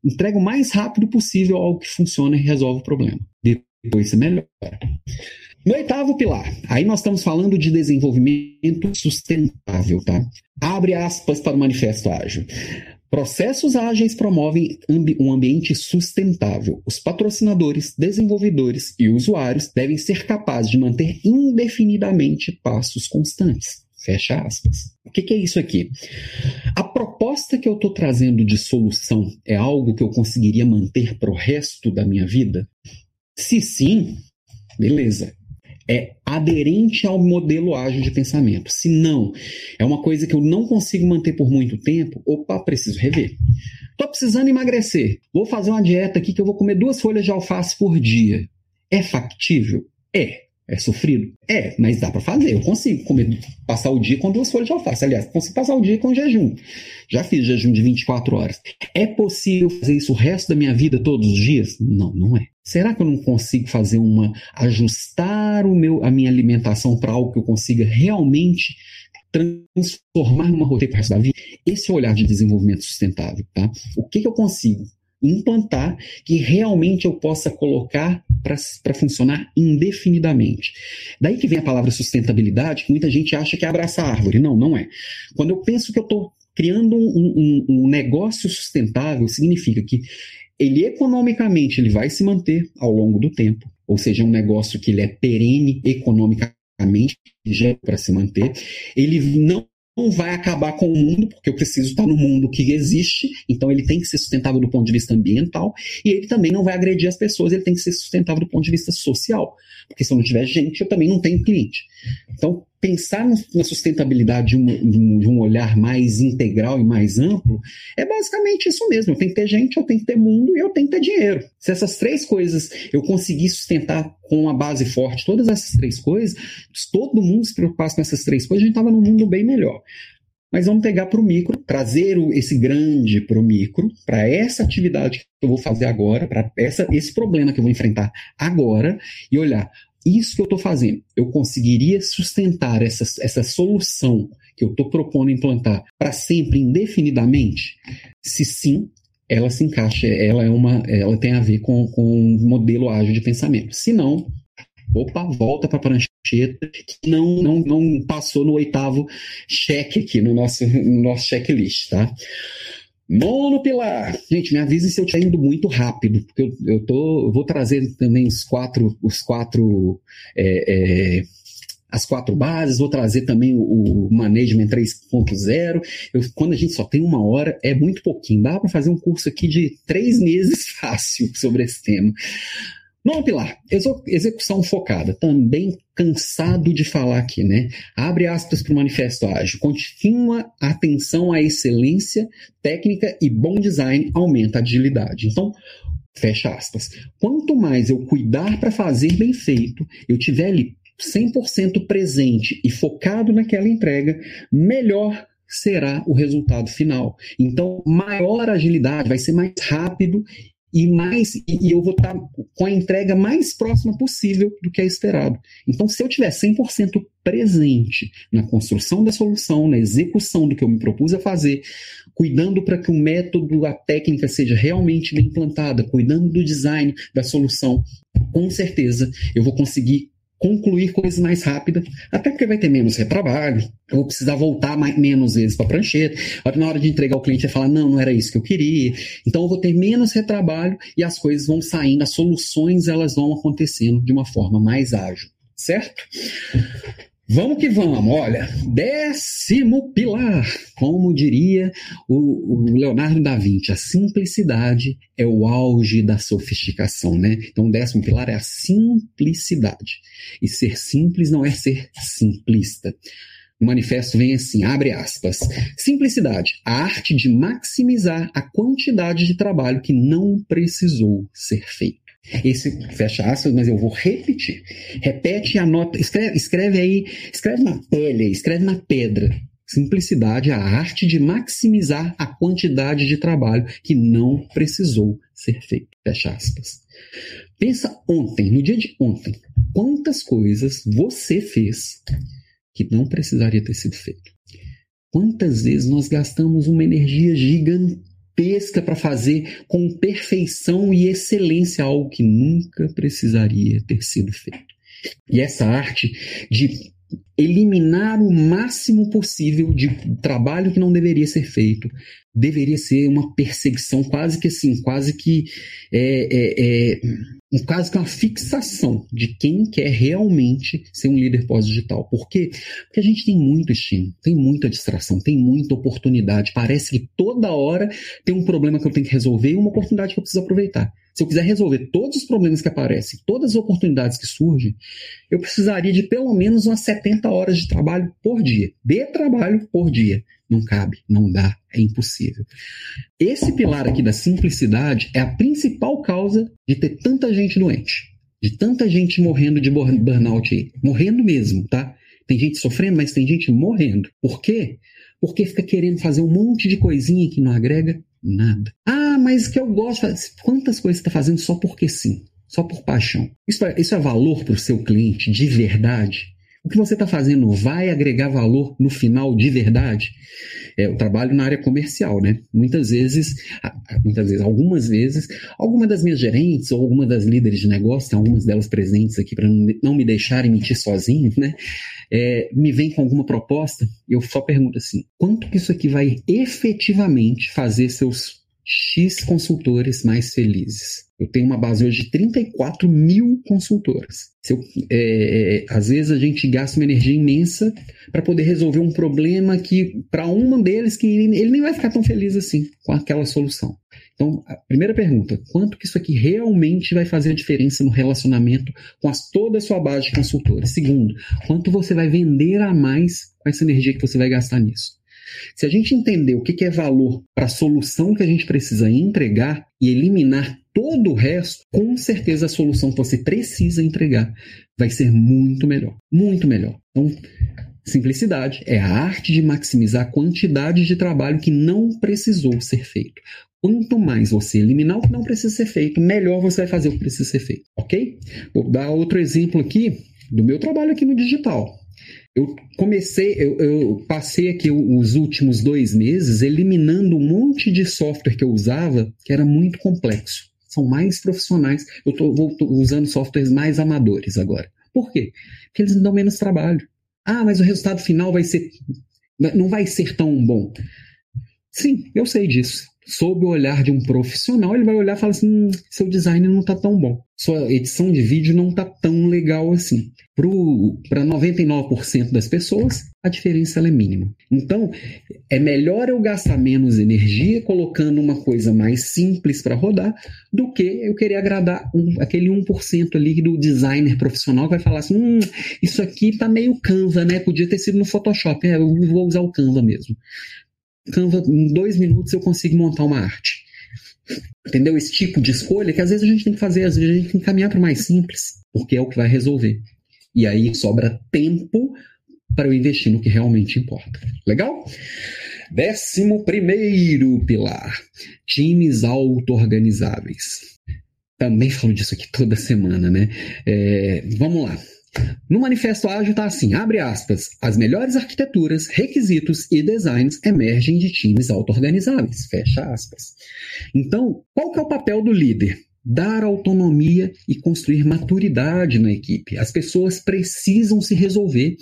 entrega o mais rápido possível algo que funciona e resolve o problema depois se melhora. No oitavo pilar, aí nós estamos falando de desenvolvimento sustentável, tá? Abre aspas para o Manifesto Ágil. Processos ágeis promovem um ambiente sustentável. Os patrocinadores, desenvolvedores e usuários devem ser capazes de manter indefinidamente passos constantes. Fecha aspas. O que, que é isso aqui? A proposta que eu estou trazendo de solução é algo que eu conseguiria manter para o resto da minha vida? Se sim, beleza. É aderente ao modelo ágil de pensamento. Se não, é uma coisa que eu não consigo manter por muito tempo, opa, preciso rever. Estou precisando emagrecer. Vou fazer uma dieta aqui que eu vou comer duas folhas de alface por dia. É factível? É. É sofrido? É, mas dá para fazer. Eu consigo comer, passar o dia com duas folhas de alface. Aliás, consigo passar o dia com jejum. Já fiz jejum de 24 horas. É possível fazer isso o resto da minha vida todos os dias? Não, não é. Será que eu não consigo fazer uma ajustar o meu, a minha alimentação para algo que eu consiga realmente transformar numa rotina para o resto da vida? Esse é o olhar de desenvolvimento sustentável, tá? O que, que eu consigo implantar que realmente eu possa colocar para funcionar indefinidamente. Daí que vem a palavra sustentabilidade, que muita gente acha que é abraçar árvore. Não, não é. Quando eu penso que eu estou criando um, um, um negócio sustentável, significa que ele economicamente ele vai se manter ao longo do tempo, ou seja, é um negócio que ele é perene economicamente, já para se manter. Ele não não vai acabar com o mundo, porque eu preciso estar no mundo que existe, então ele tem que ser sustentável do ponto de vista ambiental, e ele também não vai agredir as pessoas, ele tem que ser sustentável do ponto de vista social, porque se eu não tiver gente, eu também não tenho cliente. Então, pensar na sustentabilidade de um, de um, olhar mais integral e mais amplo é basicamente isso mesmo. Eu tenho que ter gente, eu tenho que ter mundo e eu tenho que ter dinheiro. Se essas três coisas eu conseguir sustentar com uma base forte, todas essas três coisas, se todo mundo se preocupasse com essas três coisas, a gente estava num mundo bem melhor. Mas vamos pegar para o micro, trazer esse grande para o micro, para essa atividade que eu vou fazer agora, para esse problema que eu vou enfrentar agora, e olhar isso que eu estou fazendo, eu conseguiria sustentar essa, essa solução que eu estou propondo implantar para sempre, indefinidamente? Se sim, ela se encaixa, ela é uma, ela tem a ver com, com um modelo ágil de pensamento. Se não, opa, volta para a prancheta que não, não, não passou no oitavo cheque aqui no nosso, no nosso checklist, tá? Nono pilar. Gente, me avise se eu estiver indo muito rápido, porque eu, eu, tô, eu vou trazer também os quatro, os quatro é, é, as quatro bases, vou trazer também o, o Management 3.0. Quando a gente só tem uma hora, é muito pouquinho. Dá para fazer um curso aqui de três meses fácil sobre esse tema. Nono pilar, execução focada. Também cansado de falar aqui, né? Abre aspas para o manifesto ágil. Continua atenção à excelência técnica e bom design aumenta a agilidade. Então, fecha aspas. Quanto mais eu cuidar para fazer bem feito, eu tiver ali 100% presente e focado naquela entrega, melhor será o resultado final. Então, maior agilidade, vai ser mais rápido e mais e eu vou estar com a entrega mais próxima possível do que é esperado. Então, se eu tiver 100% presente na construção da solução, na execução do que eu me propus a fazer, cuidando para que o método, a técnica seja realmente bem implantada, cuidando do design da solução, com certeza eu vou conseguir concluir coisas mais rápidas, até porque vai ter menos retrabalho, eu vou precisar voltar mais, menos vezes para a prancheta, na hora de entregar o cliente vai falar, não, não era isso que eu queria, então eu vou ter menos retrabalho e as coisas vão saindo, as soluções elas vão acontecendo de uma forma mais ágil, certo? Vamos que vamos, olha, décimo pilar, como diria o, o, Leonardo da Vinci, a simplicidade é o auge da sofisticação, né? Então, o décimo pilar é a simplicidade. E ser simples não é ser simplista. O manifesto vem assim, abre aspas. Simplicidade, a arte de maximizar a quantidade de trabalho que não precisou ser feito. Esse fecha aspas, mas eu vou repetir. Repete e anota, escreve, escreve aí, escreve na pele, escreve na pedra. Simplicidade a arte de maximizar a quantidade de trabalho que não precisou ser feito. Fecha aspas. Pensa ontem, no dia de ontem, quantas coisas você fez que não precisaria ter sido feito. Quantas vezes nós gastamos uma energia gigantesca pesca para fazer com perfeição e excelência algo que nunca precisaria ter sido feito. E essa arte de eliminar o máximo possível de trabalho que não deveria ser feito deveria ser uma perseguição quase que assim, quase que é, é, é um caso que é uma fixação de quem quer realmente ser um líder pós-digital. Por quê? Porque a gente tem muito estímulo, tem muita distração, tem muita oportunidade. Parece que toda hora tem um problema que eu tenho que resolver e uma oportunidade que eu preciso aproveitar. Se eu quiser resolver todos os problemas que aparecem, todas as oportunidades que surgem, eu precisaria de pelo menos umas 70 horas de trabalho por dia. De trabalho por dia. Não cabe, não dá, é impossível. Esse pilar aqui da simplicidade é a principal causa de ter tanta gente doente, de tanta gente morrendo de burnout aí. Morrendo mesmo, tá? Tem gente sofrendo, mas tem gente morrendo. Por quê? Porque fica querendo fazer um monte de coisinha que não agrega nada. Ah, mas que eu gosto. Quantas coisas você está fazendo só porque sim? Só por paixão. Isso é, isso é valor para o seu cliente de verdade? O que você está fazendo vai agregar valor no final de verdade? É, eu trabalho na área comercial, né? Muitas vezes, muitas vezes, algumas vezes, alguma das minhas gerentes ou alguma das líderes de negócio, tem algumas delas presentes aqui para não me deixarem mentir sozinho, né? É, me vem com alguma proposta eu só pergunto assim: quanto que isso aqui vai efetivamente fazer seus X consultores mais felizes? Eu tenho uma base hoje de 34 mil consultoras. Eu, é, é, às vezes a gente gasta uma energia imensa para poder resolver um problema que, para um deles, que ele, ele nem vai ficar tão feliz assim com aquela solução. Então, a primeira pergunta: quanto que isso aqui realmente vai fazer a diferença no relacionamento com as, toda a sua base de consultores? Segundo, quanto você vai vender a mais com essa energia que você vai gastar nisso? Se a gente entender o que é valor para a solução que a gente precisa entregar e eliminar todo o resto, com certeza a solução que você precisa entregar vai ser muito melhor. Muito melhor. Então, simplicidade é a arte de maximizar a quantidade de trabalho que não precisou ser feito. Quanto mais você eliminar o que não precisa ser feito, melhor você vai fazer o que precisa ser feito, ok? Vou dar outro exemplo aqui do meu trabalho aqui no digital. Eu comecei, eu, eu, passei aqui os últimos dois meses eliminando um monte de software que eu usava que era muito complexo. São mais profissionais. Eu estou usando softwares mais amadores agora. Por quê? Porque eles me dão menos trabalho. Ah, mas o resultado final vai ser. não vai ser tão bom. Sim, eu sei disso. sob o olhar de um profissional, ele vai olhar e falar assim: hum, seu design não está tão bom, sua edição de vídeo não está tão legal assim. Para 99% das pessoas, a diferença é mínima. Então, é melhor eu gastar menos energia colocando uma coisa mais simples para rodar do que eu querer agradar um, aquele 1% ali do designer profissional que vai falar assim: hum, isso aqui está meio Canva, né? Podia ter sido no Photoshop. É, eu vou usar o Canva mesmo. Canva, em dois minutos eu consigo montar uma arte. Entendeu? Esse tipo de escolha que às vezes a gente tem que fazer, às vezes a gente tem que caminhar para o mais simples, porque é o que vai resolver. E aí sobra tempo para eu investir no que realmente importa. Legal? Décimo primeiro pilar: times auto-organizáveis. Também falo disso aqui toda semana, né? É, vamos lá. No Manifesto Ágil está assim, abre aspas, as melhores arquiteturas, requisitos e designs emergem de times auto-organizáveis, fecha aspas. Então, qual que é o papel do líder? Dar autonomia e construir maturidade na equipe. As pessoas precisam se resolver.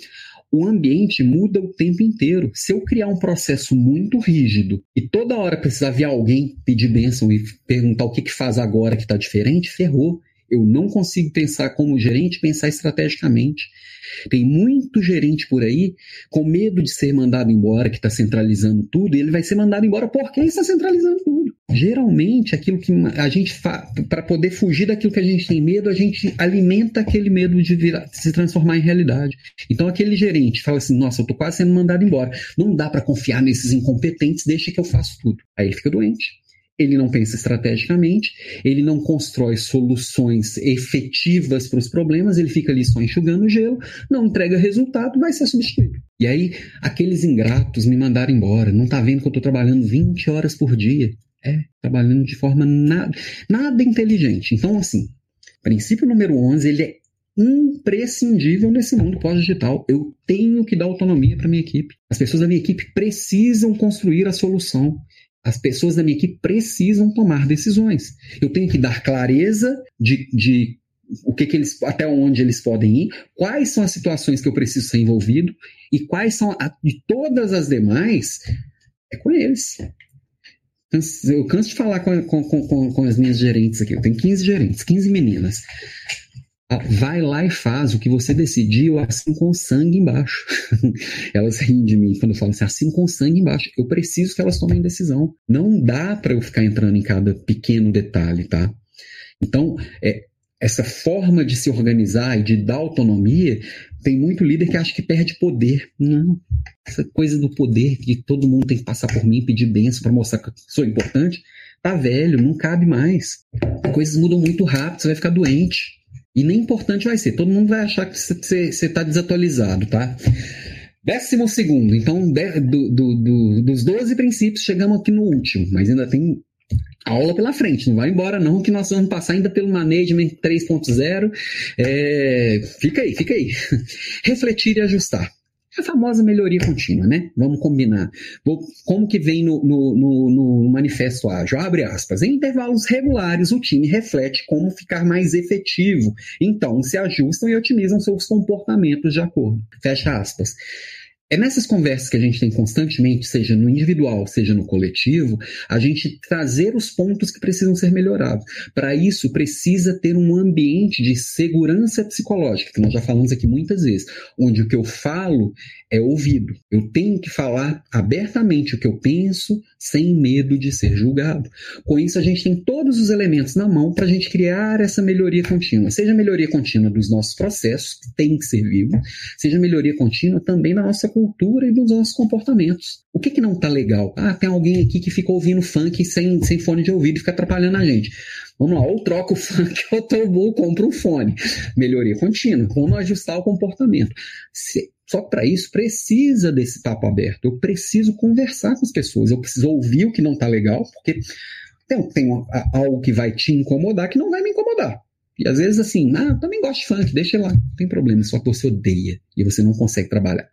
O ambiente muda o tempo inteiro. Se eu criar um processo muito rígido e toda hora precisar vir alguém pedir bênção e perguntar o que, que faz agora que está diferente, ferrou eu não consigo pensar como gerente, pensar estrategicamente. Tem muito gerente por aí com medo de ser mandado embora, que está centralizando tudo, e ele vai ser mandado embora porque está centralizando tudo. Geralmente, aquilo que a gente para poder fugir daquilo que a gente tem medo, a gente alimenta aquele medo de, virar, se transformar em realidade. Então, aquele gerente fala assim: Nossa, eu estou quase sendo mandado embora. Não dá para confiar nesses incompetentes, deixa que eu faço tudo. Aí ele fica doente ele não pensa estrategicamente, ele não constrói soluções efetivas para os problemas, ele fica ali só enxugando gelo, não entrega resultado, vai ser substituído. E aí, aqueles ingratos me mandaram embora, não está vendo que eu estou trabalhando 20 horas por dia. É, trabalhando de forma nada, nada inteligente. Então, assim, princípio número 11, ele é imprescindível nesse mundo pós-digital. Eu tenho que dar autonomia para minha equipe. As pessoas da minha equipe precisam construir a solução. As pessoas da minha equipe precisam tomar decisões. Eu tenho que dar clareza de, de o que, que eles, até onde eles podem ir, quais são as situações que eu preciso ser envolvido e quais são a, de todas as demais é com eles. Eu canso de falar com, com, com, com as minhas gerentes aqui. Eu tenho 15 gerentes, 15 meninas. Vai lá e faz o que você decidiu, assim com sangue embaixo. elas riem de mim quando falo assim, assim com sangue embaixo. Eu preciso que elas tomem decisão. Não dá para eu ficar entrando em cada pequeno detalhe, tá? Então, é, essa forma de se organizar e de dar autonomia, tem muito líder que acha que perde poder. Não. Essa coisa do poder, que todo mundo tem que passar por mim, pedir bênção para mostrar que sou importante, tá velho, não cabe mais. Coisas mudam muito rápido, você vai ficar doente. E nem importante vai ser. Todo mundo vai achar que você está desatualizado, tá? Décimo segundo. Então, de, do, do, do, dos 12 princípios, chegamos aqui no último. Mas ainda tem aula pela frente. Não vai embora não, que nós vamos passar ainda pelo Management 3.0. É, fica aí, fica aí. Refletir e ajustar. É a famosa melhoria contínua, né? Vamos combinar. Como que vem no, no, no, no manifesto ágil? Abre aspas. Em intervalos regulares, o time reflete como ficar mais efetivo. Então, se ajustam e otimizam seus comportamentos de acordo. Fecha aspas. É nessas conversas que a gente tem constantemente, seja no individual, seja no coletivo, a gente trazer os pontos que precisam ser melhorados. Para isso, precisa ter um ambiente de segurança psicológica, que nós já falamos aqui muitas vezes, onde o que eu falo é ouvido. Eu tenho que falar abertamente o que eu penso, sem medo de ser julgado. Com isso, a gente tem todos os elementos na mão para a gente criar essa melhoria contínua. Seja melhoria contínua dos nossos processos, que tem que ser vivo, seja melhoria contínua também na nossa cultura e dos nossos comportamentos. O que, que não está legal? Ah, tem alguém aqui que fica ouvindo funk sem, sem fone de ouvido e fica atrapalhando a gente. Vamos lá, ou troca o funk ou eu compro um fone. Melhoria contínua. Vamos ajustar o comportamento. Se, só para isso precisa desse papo aberto. Eu preciso conversar com as pessoas. Eu preciso ouvir o que não está legal, porque tem, tem algo que vai te incomodar que não vai me incomodar. E às vezes assim, ah, eu também gosto de funk, deixa lá, não tem problema, só que você odeia e você não consegue trabalhar.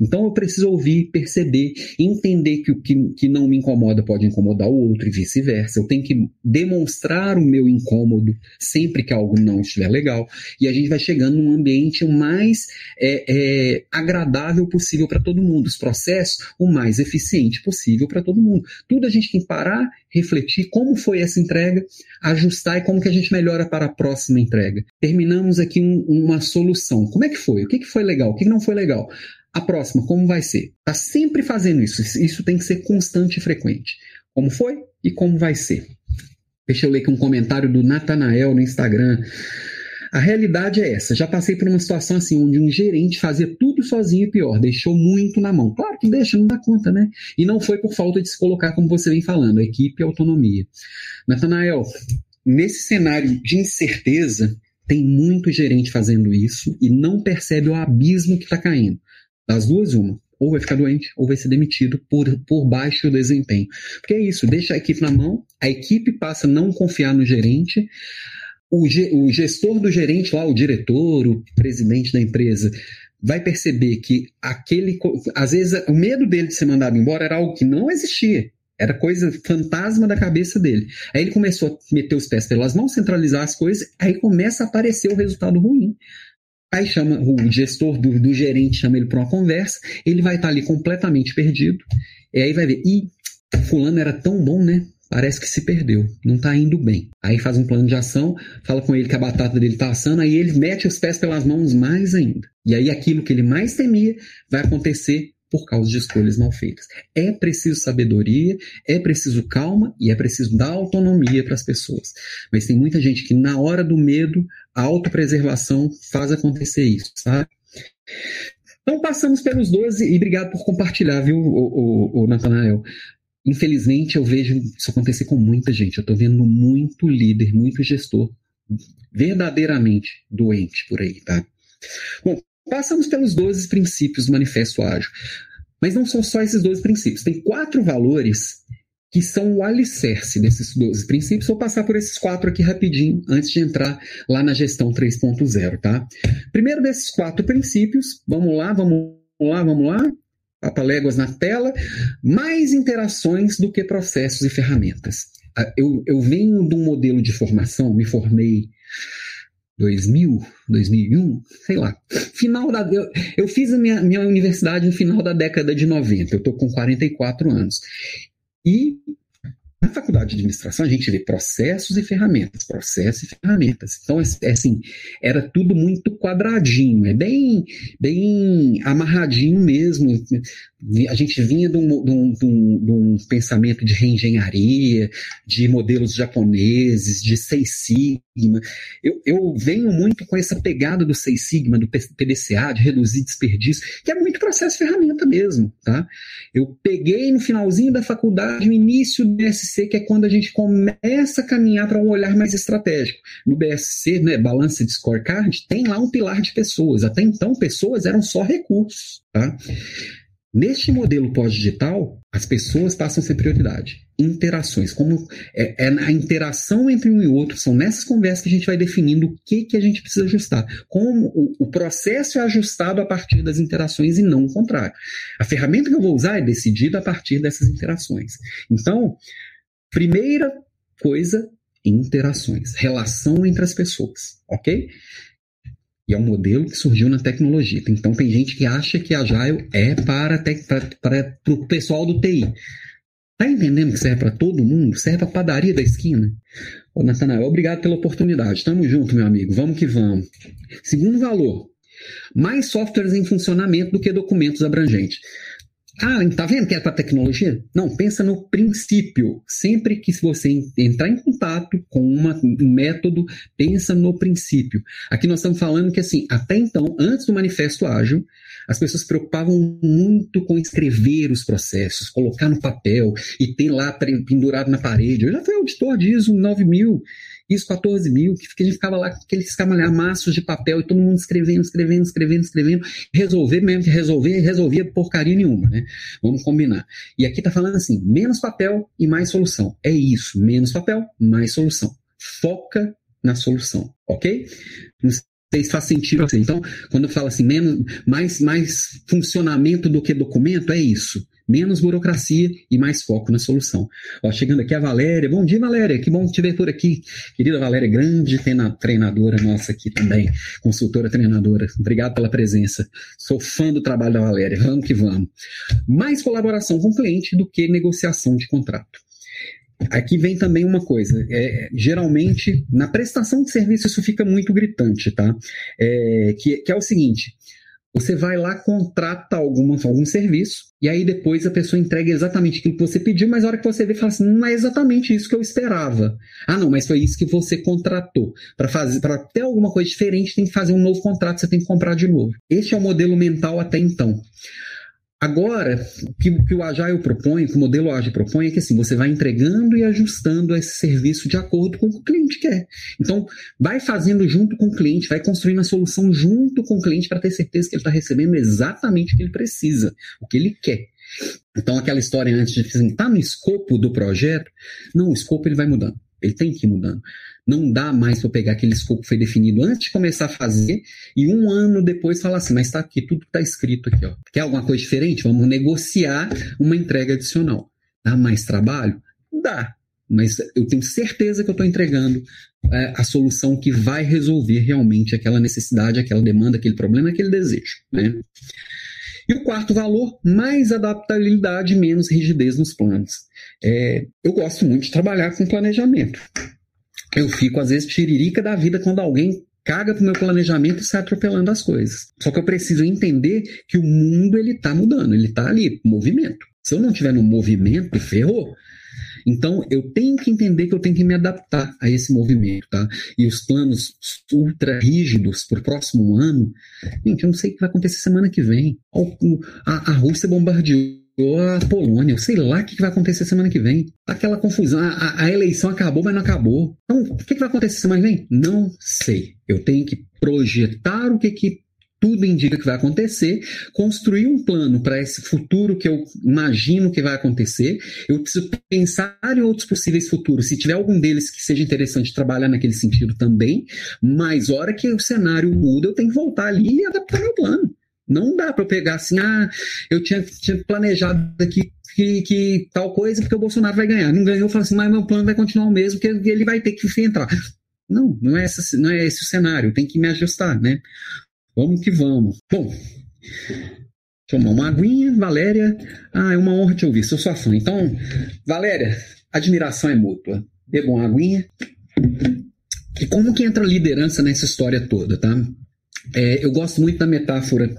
Então eu preciso ouvir, perceber, entender que o que, que não me incomoda pode incomodar o outro e vice-versa. Eu tenho que demonstrar o meu incômodo sempre que algo não estiver legal. E a gente vai chegando num ambiente o mais é, é, agradável possível para todo mundo. Os processos o mais eficiente possível para todo mundo. Tudo a gente tem que parar, refletir como foi essa entrega, ajustar e como que a gente melhora para a próxima entrega. Terminamos aqui um, uma solução. Como é que foi? O que, que foi legal? O que, que não foi legal? A próxima, como vai ser? Está sempre fazendo isso. Isso tem que ser constante e frequente. Como foi e como vai ser. Deixa eu ler aqui um comentário do Natanael no Instagram. A realidade é essa. Já passei por uma situação assim, onde um gerente fazia tudo sozinho e pior, deixou muito na mão. Claro que deixa, não dá conta, né? E não foi por falta de se colocar, como você vem falando, equipe e autonomia. Natanael, nesse cenário de incerteza, tem muito gerente fazendo isso e não percebe o abismo que está caindo. Das duas, uma. Ou vai ficar doente, ou vai ser demitido por, por baixo desempenho. Porque é isso, deixa a equipe na mão, a equipe passa a não confiar no gerente, o, o gestor do gerente lá, o diretor, o presidente da empresa, vai perceber que aquele. Às vezes, o medo dele de ser mandado embora era algo que não existia. Era coisa fantasma da cabeça dele. Aí ele começou a meter os pés pelas mãos, centralizar as coisas, aí começa a aparecer o resultado ruim. Aí chama o gestor do, do gerente, chama ele para uma conversa, ele vai estar tá ali completamente perdido, e aí vai ver, ih, fulano era tão bom, né? Parece que se perdeu, não está indo bem. Aí faz um plano de ação, fala com ele que a batata dele está assando, aí ele mete os pés pelas mãos mais ainda. E aí aquilo que ele mais temia vai acontecer por causa de escolhas mal feitas. É preciso sabedoria, é preciso calma e é preciso dar autonomia para as pessoas. Mas tem muita gente que, na hora do medo, a autopreservação faz acontecer isso, sabe? Então passamos pelos 12 e obrigado por compartilhar, viu, o, o, o. Infelizmente, eu vejo isso acontecer com muita gente. Eu estou vendo muito líder, muito gestor verdadeiramente doente por aí, tá? Bom, Passamos pelos 12 princípios do Manifesto Ágil. Mas não são só esses 12 princípios. Tem quatro valores que são o alicerce desses 12 princípios. Vou passar por esses quatro aqui rapidinho, antes de entrar lá na gestão 3.0, tá? Primeiro desses quatro princípios, vamos lá, vamos lá, vamos lá. Papaléguas na tela. Mais interações do que processos e ferramentas. Ah, eu, eu venho de um modelo de formação, me formei 2000, 2001, sei lá. Final da, eu, eu fiz a minha, minha universidade no final da década de 90, eu estou com 44 anos. E na faculdade de administração, a gente vê processos e ferramentas, processos e ferramentas. Então, é, é, assim, era tudo muito quadradinho, é bem, bem amarradinho mesmo. A gente vinha de um, de um, de um, de um pensamento de reengenharia, de modelos japoneses, de Seis Sigma. Eu, eu venho muito com essa pegada do Seis Sigma, do PDCA, de reduzir desperdício, que é muito processo ferramenta mesmo, tá? Eu peguei no finalzinho da faculdade, no início do SC, BSC, que é quando a gente começa a caminhar para um olhar mais estratégico. No BSC, né, balança de scorecard, tem lá um pilar de pessoas. Até então, pessoas eram só recursos. Tá? Neste modelo pós-digital, as pessoas passam a ser prioridade. Interações, como é, é, a interação entre um e outro, são nessas conversas que a gente vai definindo o que, que a gente precisa ajustar. Como o, o processo é ajustado a partir das interações e não o contrário. A ferramenta que eu vou usar é decidida a partir dessas interações. Então, Primeira coisa, interações, relação entre as pessoas, ok? E é um modelo que surgiu na tecnologia. Então tem gente que acha que Agile é para, para, para o pessoal do TI. Tá entendendo que serve para todo mundo? Serve para padaria da esquina? Ô, Natanael, obrigado pela oportunidade. Tamo junto, meu amigo. Vamos que vamos. Segundo valor, mais softwares em funcionamento do que documentos abrangentes. Ah, tá vendo que é para tecnologia? Não, pensa no princípio. Sempre que você entrar em contato com uma, um método, pensa no princípio. Aqui nós estamos falando que, assim, até então, antes do manifesto ágil, as pessoas se preocupavam muito com escrever os processos, colocar no papel e ter lá pendurado na parede. Eu já fui auditor de ISO 9000 isso 14 mil, que a gente ficava lá com aqueles camalhaços de papel e todo mundo escrevendo, escrevendo, escrevendo, escrevendo, resolver mesmo que resolver, resolvia porcaria nenhuma, né? Vamos combinar. E aqui tá falando assim, menos papel e mais solução. É isso, menos papel, mais solução. Foca na solução, ok? No se faz sentido assim. Então, quando eu falo assim, menos, mais, mais funcionamento do que documento, é isso menos burocracia e mais foco na solução. Ó, chegando aqui a Valéria. Bom dia, Valéria. Que bom te ver por aqui. Querida Valéria, grande treinadora nossa aqui também, consultora treinadora. Obrigado pela presença. Sou fã do trabalho da Valéria. Vamos que vamos. Mais colaboração com o cliente do que negociação de contrato. Aqui vem também uma coisa, é, geralmente na prestação de serviço isso fica muito gritante, tá? É, que, que é o seguinte: você vai lá, contrata alguma, algum serviço, e aí depois a pessoa entrega exatamente aquilo que você pediu, mas a hora que você vê, fala assim: não é exatamente isso que eu esperava. Ah, não, mas foi isso que você contratou. Para fazer, para ter alguma coisa diferente, tem que fazer um novo contrato, você tem que comprar de novo. Este é o modelo mental até então. Agora, o que, que, o Agile propõe, que o modelo Agile propõe, é que assim, você vai entregando e ajustando esse serviço de acordo com o que o cliente quer. Então, vai fazendo junto com o cliente, vai construindo a solução junto com o cliente para ter certeza que ele está recebendo exatamente o que ele precisa, o que ele quer. Então, aquela história antes de assim, tá no escopo do projeto, não, o escopo ele vai mudando. Ele tem que ir mudando. Não dá mais para pegar aquele escopo que foi definido antes de começar a fazer e um ano depois falar assim, mas está aqui, tudo está escrito aqui. Ó. Quer alguma coisa diferente? Vamos negociar uma entrega adicional. Dá mais trabalho? Dá. Mas eu tenho certeza que eu estou entregando é, a solução que vai resolver realmente aquela necessidade, aquela demanda, aquele problema, aquele desejo. Né? E o quarto valor, mais adaptabilidade, menos rigidez nos planos. É, eu gosto muito de trabalhar com planejamento eu fico, às vezes, tiririca da vida quando alguém caga pro meu planejamento e sai atropelando as coisas. Só que eu preciso entender que o mundo ele tá mudando, ele tá ali, movimento. Se eu não tiver no movimento, ferrou. Então, eu tenho que entender que eu tenho que me adaptar a esse movimento, tá? E os planos ultra rígidos para o próximo ano, gente, eu não sei o que vai acontecer semana que vem. A, a Rússia bombardeou a Polônia. Eu sei lá o que vai acontecer semana que vem. Aquela confusão. A, a eleição acabou, mas não acabou. Então, o que vai acontecer semana que vem? Não sei. Eu tenho que projetar o que, que tudo indica que vai acontecer, construir um plano para esse futuro que eu imagino que vai acontecer. Eu preciso pensar em outros possíveis futuros. Se tiver algum deles que seja interessante trabalhar naquele sentido também, mas hora que o cenário muda, eu tenho que voltar ali e adaptar meu plano. Não dá para eu pegar assim, ah, eu tinha, tinha planejado aqui que, que, tal coisa porque o Bolsonaro vai ganhar. Não ganhou, eu falo assim, mas meu plano vai continuar o mesmo, porque ele vai ter que entrar. Não, não é, essa, não é esse o cenário, tem que me ajustar, né? Vamos que vamos. Bom, tomar uma aguinha, Valéria. Ah, é uma honra te ouvir, sou sua fã. Então, Valéria, admiração é mútua. Beba uma aguinha. E como que entra a liderança nessa história toda, tá? É, eu gosto muito da metáfora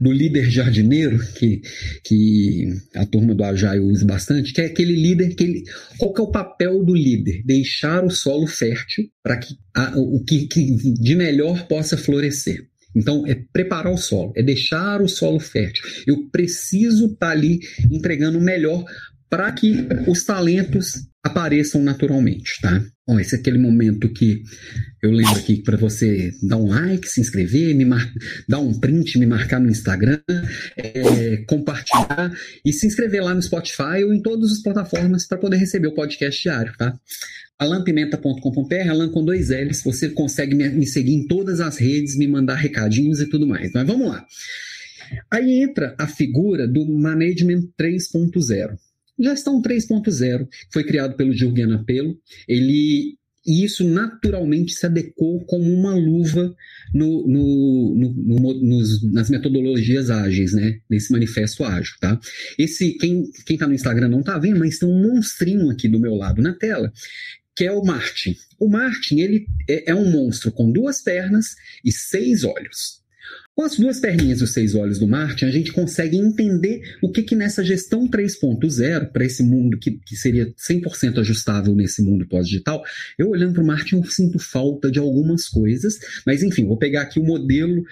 do líder jardineiro, que, que a turma do Agile usa bastante, que é aquele líder que ele. Qual que é o papel do líder? Deixar o solo fértil para que a, o que, que de melhor possa florescer. Então, é preparar o solo, é deixar o solo fértil. Eu preciso estar tá ali entregando o melhor para que os talentos apareçam naturalmente, tá? Bom, esse é aquele momento que eu lembro aqui para você dar um like, se inscrever, me mar... dar um print, me marcar no Instagram, é, compartilhar e se inscrever lá no Spotify ou em todas as plataformas para poder receber o podcast diário, tá? alampimenta.com.br, Alan com dois L's, você consegue me seguir em todas as redes, me mandar recadinhos e tudo mais. Mas vamos lá. Aí entra a figura do Management 3.0. Gestão 3.0 foi criado pelo Jürgen Apelo. Ele e isso naturalmente se adequou como uma luva no, no, no, nos, nas metodologias ágeis, né? Nesse manifesto ágil, tá? Esse, quem, quem tá no Instagram não tá vendo, mas tem um monstrinho aqui do meu lado na tela, que é o Martin. O Martin, ele é, é um monstro com duas pernas e seis olhos. Com as duas perninhas e os seis olhos do Martin, a gente consegue entender o que, que nessa gestão 3.0, para esse mundo que, que seria 100% ajustável nesse mundo pós-digital, eu olhando para o Martin, eu sinto falta de algumas coisas, mas enfim, vou pegar aqui o modelo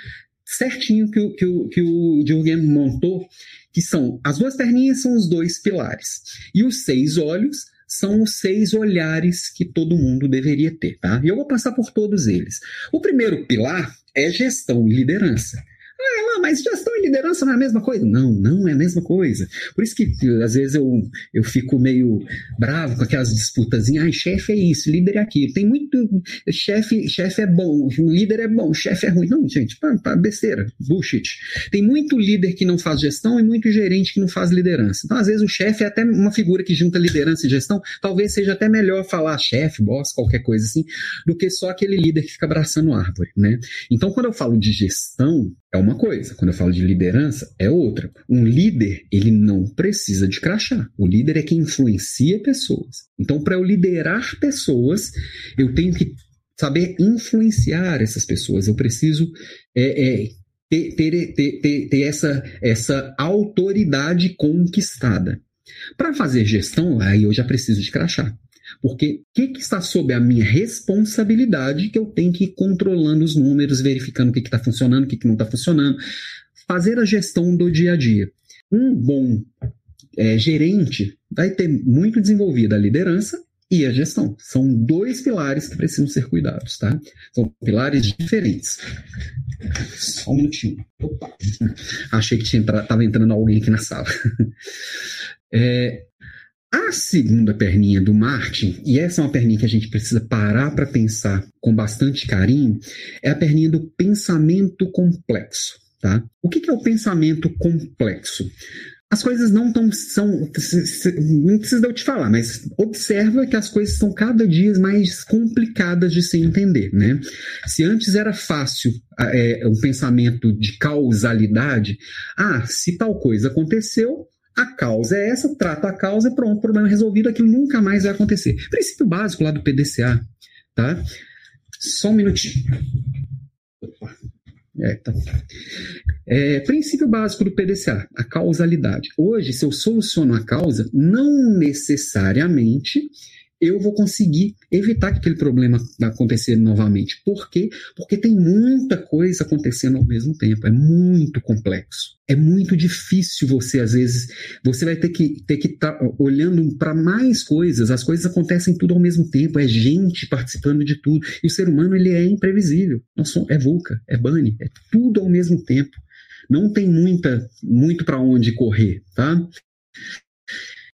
certinho que o, que o, que o Jürgen montou, que são as duas perninhas são os dois pilares, e os seis olhos são os seis olhares que todo mundo deveria ter, tá? E eu vou passar por todos eles. O primeiro pilar é gestão e liderança. Ah, mas gestão e liderança não é a mesma coisa. Não, não é a mesma coisa. Por isso que às vezes eu, eu fico meio bravo com aquelas disputas. Ah, chefe é isso, líder é aquilo. Tem muito. Chefe, chefe é bom, líder é bom, chefe é ruim. Não, gente, pá, pá, besteira, bullshit. Tem muito líder que não faz gestão e muito gerente que não faz liderança. Então, às vezes, o chefe é até uma figura que junta liderança e gestão. Talvez seja até melhor falar chefe, boss, qualquer coisa assim, do que só aquele líder que fica abraçando árvore, né? Então, quando eu falo de gestão, é uma coisa. Quando eu falo de liderança, é outra. Um líder, ele não precisa de crachá. O líder é quem influencia pessoas. Então, para eu liderar pessoas, eu tenho que saber influenciar essas pessoas. Eu preciso é, é, ter, ter, ter, ter, essa, essa autoridade conquistada. Para fazer gestão, aí eu já preciso de crachá. Porque o que, que, está sob a minha responsabilidade que eu tenho que ir controlando os números, verificando o que está funcionando, o que, que não está funcionando, fazer a gestão do dia a dia. Um bom é, gerente vai ter muito desenvolvida a liderança e a gestão. São dois pilares que precisam ser cuidados, tá? São pilares diferentes. Só um minutinho. Opa. Achei que estava entrando alguém aqui na sala. É, a segunda perninha do Martin, e essa é uma perninha que a gente precisa parar para pensar com bastante carinho, é a perninha do pensamento complexo. Tá? O que, que é o pensamento complexo? As coisas não estão. São, não precisa eu te falar, mas observa que as coisas estão cada dia mais complicadas de se entender. Né? Se antes era fácil é, um pensamento de causalidade, ah, se tal coisa aconteceu, a causa é essa, trata a causa pronto, problema resolvido, aquilo nunca mais vai acontecer. Princípio básico lá do PDCA, tá? Só um minutinho. É, tá. é, princípio básico do PDCA, a causalidade. Hoje, se eu soluciono a causa, não necessariamente eu vou conseguir evitar que aquele problema acontecer novamente. Por quê? Porque tem muita coisa acontecendo ao mesmo tempo. É muito complexo. É muito difícil você, às vezes, você vai ter que ter que estar tá olhando para mais coisas. As coisas acontecem tudo ao mesmo tempo. É gente participando de tudo. E o ser humano, ele é imprevisível. é VUCA, é BANI, é tudo ao mesmo tempo. Não tem muita, muito para onde correr, tá?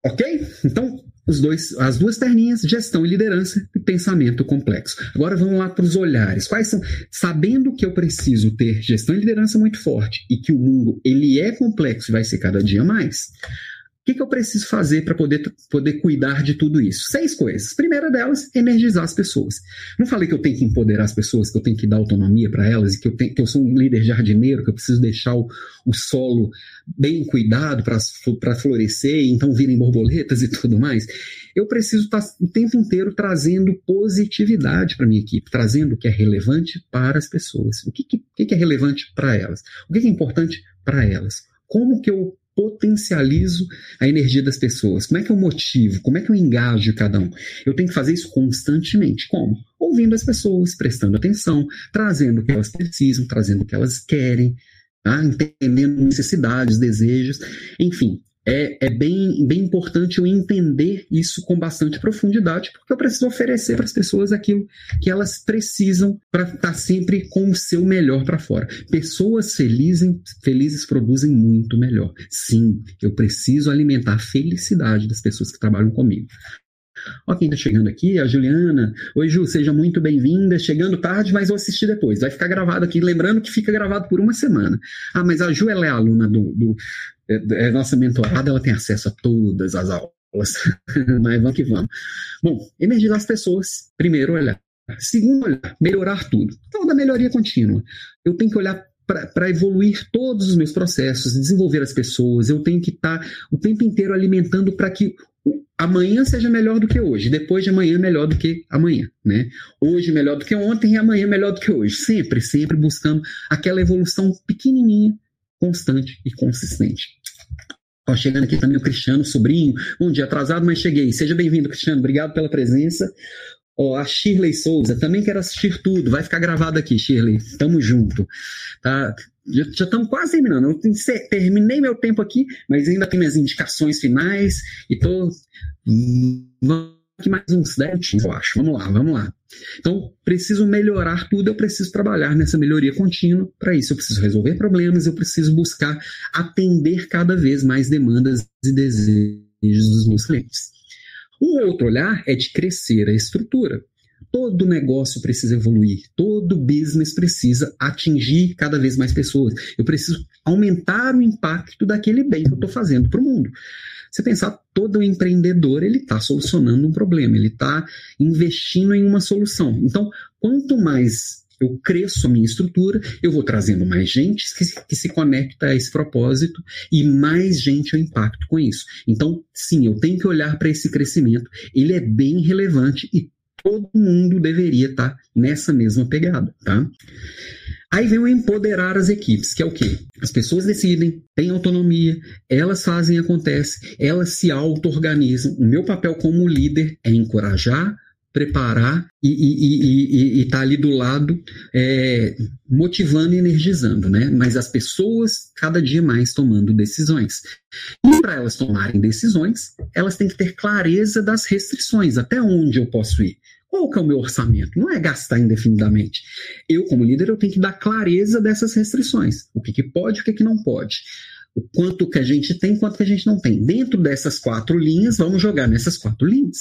Ok? Então, dois, as duas terninhas, gestão e liderança e pensamento complexo. Agora vamos lá para os olhares. Quais são? Sabendo que eu preciso ter gestão e liderança muito forte e que o mundo ele é complexo e vai ser cada dia mais, o que, que eu preciso fazer para poder, poder cuidar de tudo isso? Seis coisas. Primeira delas, energizar as pessoas. Não falei que eu tenho que empoderar as pessoas, que eu tenho que dar autonomia para elas, que eu, tenho, que eu sou um líder jardineiro, que eu preciso deixar o, o solo bem cuidado para florescer e então virem borboletas e tudo mais. Eu preciso estar o tempo inteiro trazendo positividade para minha equipe, trazendo o que é relevante para as pessoas. O que, que, que é relevante para elas? O que é importante para elas? Como que eu potencializo a energia das pessoas? Como é que eu motivo? Como é que eu engajo cada um? Eu tenho que fazer isso constantemente. Como? Ouvindo as pessoas, prestando atenção, trazendo o que elas precisam, trazendo o que elas querem, tá? entendendo necessidades, desejos, enfim é, é bem, bem importante eu entender isso com bastante profundidade, porque eu preciso oferecer para as pessoas aquilo que elas precisam para estar tá sempre com o seu melhor para fora. Pessoas felizes, felizes produzem muito melhor. Sim, eu preciso alimentar a felicidade das pessoas que trabalham comigo. Ó, quem está chegando aqui, a Juliana. Oi, Ju, seja muito bem-vinda. Chegando tarde, mas vou assistir depois. Vai ficar gravado aqui. Lembrando que fica gravado por uma semana. Ah, mas a Ju, ela é aluna do, do, é, é nossa mentorada, ela tem acesso a todas as aulas. Mas vamos que vamos. Bom, energizar as pessoas. Primeiro, olhar. Segundo, olhar. Melhorar tudo. Então, da melhoria contínua. Eu tenho que olhar para evoluir todos os meus processos, desenvolver as pessoas. Eu tenho que estar tá o tempo inteiro alimentando para que amanhã seja melhor do que hoje, depois de amanhã melhor do que amanhã, né? Hoje melhor do que ontem e amanhã melhor do que hoje. Sempre, sempre buscando aquela evolução pequenininha, constante e consistente. Ó, chegando aqui também o Cristiano, sobrinho. Um dia atrasado, mas cheguei. Seja bem-vindo, Cristiano. Obrigado pela presença. Ó, a Shirley Souza, também quero assistir tudo. Vai ficar gravado aqui, Shirley. Tamo junto. Tá? Já, estamos quase terminando. Eu terminei meu tempo aqui, mas ainda tenho as indicações finais e tô. Aqui mais uns 10 minutinhos, eu acho. Vamos lá, vamos lá. Então, preciso melhorar tudo, eu preciso trabalhar nessa melhoria contínua. Para isso, eu preciso resolver problemas, eu preciso buscar atender cada vez mais demandas e desejos dos meus clientes. O outro olhar é de crescer a estrutura. Todo negócio precisa evoluir, todo business precisa atingir cada vez mais pessoas. Eu preciso aumentar o impacto daquele bem que eu estou fazendo para o mundo. Você pensar, todo empreendedor ele está solucionando um problema, ele está investindo em uma solução. Então, quanto mais eu cresço a minha estrutura, eu vou trazendo mais gente que, que se conecta a esse propósito e mais gente eu impacto com isso. Então, sim, eu tenho que olhar para esse crescimento, ele é bem relevante e todo mundo deveria estar tá nessa mesma pegada, tá? Aí vem o empoderar as equipes, que é o quê? As pessoas decidem, têm autonomia, elas fazem acontece, elas se auto-organizam. O meu papel como líder é encorajar, preparar e estar tá ali do lado, é, motivando e energizando, né? Mas as pessoas cada dia mais tomando decisões. E para elas tomarem decisões, elas têm que ter clareza das restrições, até onde eu posso ir. Qual que é o meu orçamento? Não é gastar indefinidamente. Eu, como líder, eu tenho que dar clareza dessas restrições. O que, que pode e o que, que não pode. O quanto que a gente tem, quanto que a gente não tem. Dentro dessas quatro linhas, vamos jogar nessas quatro linhas.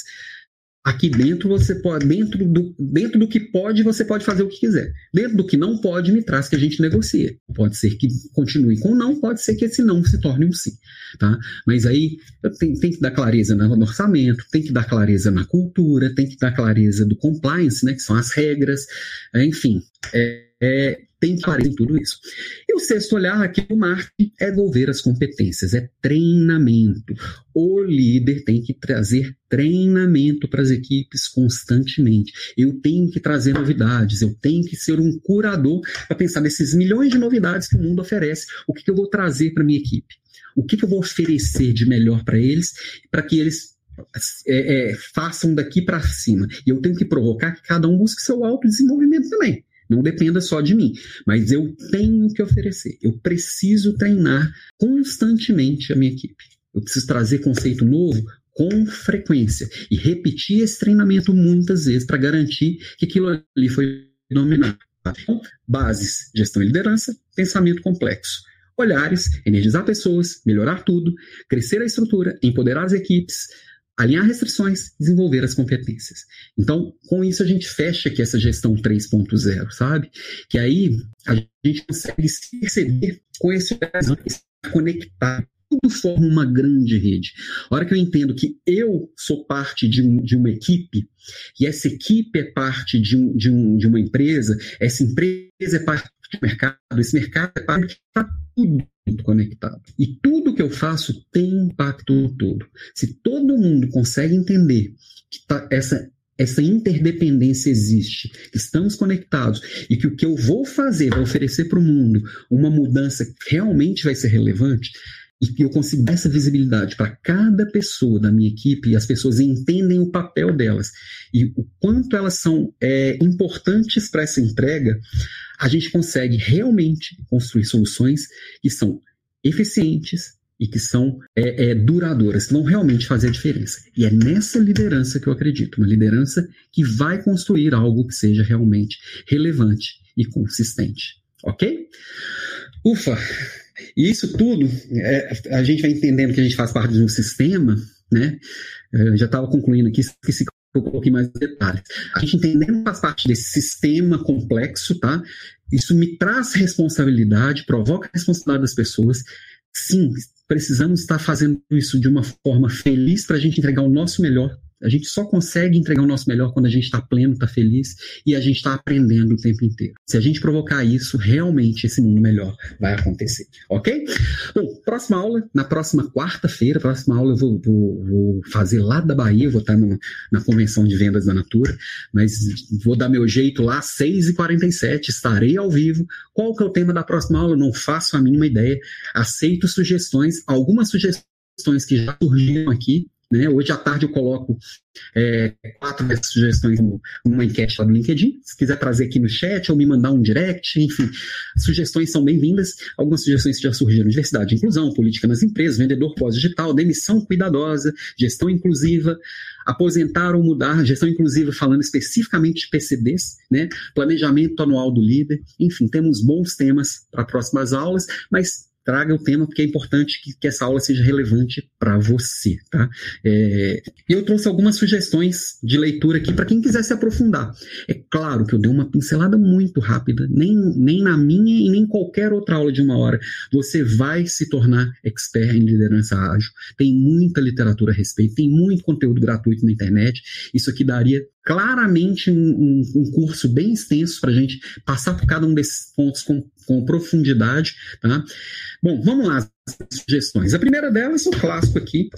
Aqui dentro você pode, dentro do, dentro do que pode, você pode fazer o que quiser. Dentro do que não pode, me traz que a gente negocia. Pode ser que continue com não, pode ser que esse não se torne um sim. Tá? Mas aí tem, tem que dar clareza no orçamento, tem que dar clareza na cultura, tem que dar clareza do compliance, né, que são as regras, enfim. É, é, tem clareza em tudo isso. E o sexto olhar aqui do marketing é desenvolver as competências, é treinamento. O líder tem que trazer treinamento para as equipes constantemente. Eu tenho que trazer novidades, eu tenho que ser um curador para pensar nesses milhões de novidades que o mundo oferece. O que, que eu vou trazer para minha equipe? O que, que eu vou oferecer de melhor para eles, para que eles é, é, façam daqui para cima. E eu tenho que provocar que cada um busque seu autodesenvolvimento também. Não dependa só de mim, mas eu tenho que oferecer. Eu preciso treinar constantemente a minha equipe. Eu preciso trazer conceito novo com frequência e repetir esse treinamento muitas vezes para garantir que aquilo ali foi dominado. Então, bases, gestão e liderança, pensamento complexo. Olhares, energizar pessoas, melhorar tudo, crescer a estrutura, empoderar as equipes, alinhar restrições, desenvolver as competências. Então, com isso a gente fecha aqui essa gestão 3.0, sabe? Que aí a gente consegue se perceber com esse conectar tudo forma uma grande rede. A hora que eu entendo que eu sou parte de, um, de uma equipe, e essa equipe é parte de, um, de, um, de uma empresa, essa empresa é parte do mercado, esse mercado é parte, está tudo muito conectado. E tudo que eu faço tem impacto no todo. Se todo mundo consegue entender que tá, essa essa interdependência existe, que estamos conectados e que o que eu vou fazer, vai oferecer para o mundo uma mudança que realmente vai ser relevante, e que eu consigo essa visibilidade para cada pessoa da minha equipe e as pessoas entendem o papel delas e o quanto elas são é, importantes para essa entrega, a gente consegue realmente construir soluções que são eficientes e que são é, é, duradouras, que vão realmente fazer a diferença. E é nessa liderança que eu acredito, uma liderança que vai construir algo que seja realmente relevante e consistente. Ok? Ufa! E isso tudo, é, a gente vai entendendo que a gente faz parte de um sistema, né? Eu já estava concluindo aqui, esqueci que eu coloquei mais detalhes. A gente entendendo que faz parte desse sistema complexo, tá? Isso me traz responsabilidade, provoca a responsabilidade das pessoas. Sim, precisamos estar fazendo isso de uma forma feliz para a gente entregar o nosso melhor a gente só consegue entregar o nosso melhor quando a gente está pleno, está feliz e a gente está aprendendo o tempo inteiro. Se a gente provocar isso, realmente esse mundo melhor vai acontecer. Ok? Bom, próxima aula, na próxima quarta-feira, próxima aula eu vou, vou, vou, fazer lá da Bahia, vou estar no, na convenção de vendas da Natura, mas vou dar meu jeito lá, 6h47, estarei ao vivo. Qual que é o tema da próxima aula? Não faço a mínima ideia. Aceito sugestões, algumas sugestões que já surgiram aqui Né? Hoje à tarde eu coloco é, quatro sugestões numa enquete lá do LinkedIn. Se quiser trazer aqui no chat ou me mandar um direct, enfim, sugestões são bem-vindas. Algumas sugestões já surgiram: diversidade inclusão, política nas empresas, vendedor pós-digital, demissão cuidadosa, gestão inclusiva, aposentar ou mudar, gestão inclusiva falando especificamente de PCDs, né? planejamento anual do líder. Enfim, temos bons temas para próximas aulas, mas traga o tema, porque é importante que, que essa aula seja relevante para você. Tá? É, eu trouxe algumas sugestões de leitura aqui para quem quiser se aprofundar. É claro que eu dei uma pincelada muito rápida, nem, nem na minha e nem qualquer outra aula de uma hora. Você vai se tornar expert em liderança ágil. Tem muita literatura a respeito, tem muito conteúdo gratuito na internet. Isso aqui daria claramente um, um, curso bem extenso para a gente passar por cada um desses pontos com, com profundidade. Tá? Bom, vamos lá, sugestões. A primeira delas é o clássico aqui,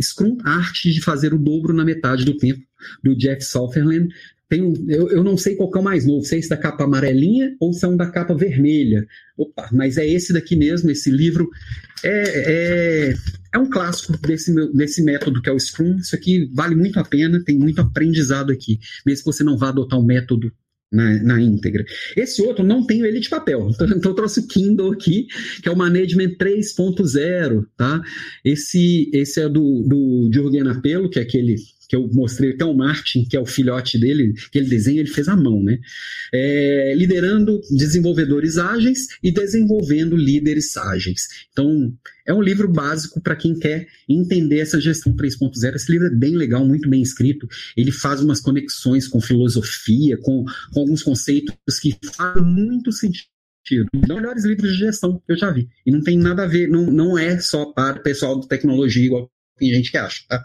Scrum, arte de fazer o dobro na metade do tempo, do Jeff Sutherland. Tem, eu, eu não sei qual é o mais novo, se é esse da capa amarelinha ou se é um da capa vermelha. Opa, mas é esse daqui mesmo, esse livro é, é, é um clássico desse, desse método que é o Scrum. Isso aqui vale muito a pena, tem muito aprendizado aqui, mesmo que você não vá adotar um método na, na, íntegra. Esse outro não tenho ele de papel, então, então eu trouxe o Kindle aqui, que é o Management 3.0, tá? Esse, esse é do, do Jürgen Apelo, que é aquele que eu mostrei até o Martin, que é o filhote dele, que ele desenha, ele fez à mão, né? É, liderando desenvolvedores ágeis e desenvolvendo líderes ágeis. Então, é um livro básico para quem quer entender essa gestão 3.0. Esse livro é bem legal, muito bem escrito. Ele faz umas conexões com filosofia, com, com alguns conceitos que fazem muito sentido os melhores livros de gestão que eu já vi. E não tem nada a ver, não, não é só para o pessoal de tecnologia, igual tem gente que acha. Tá?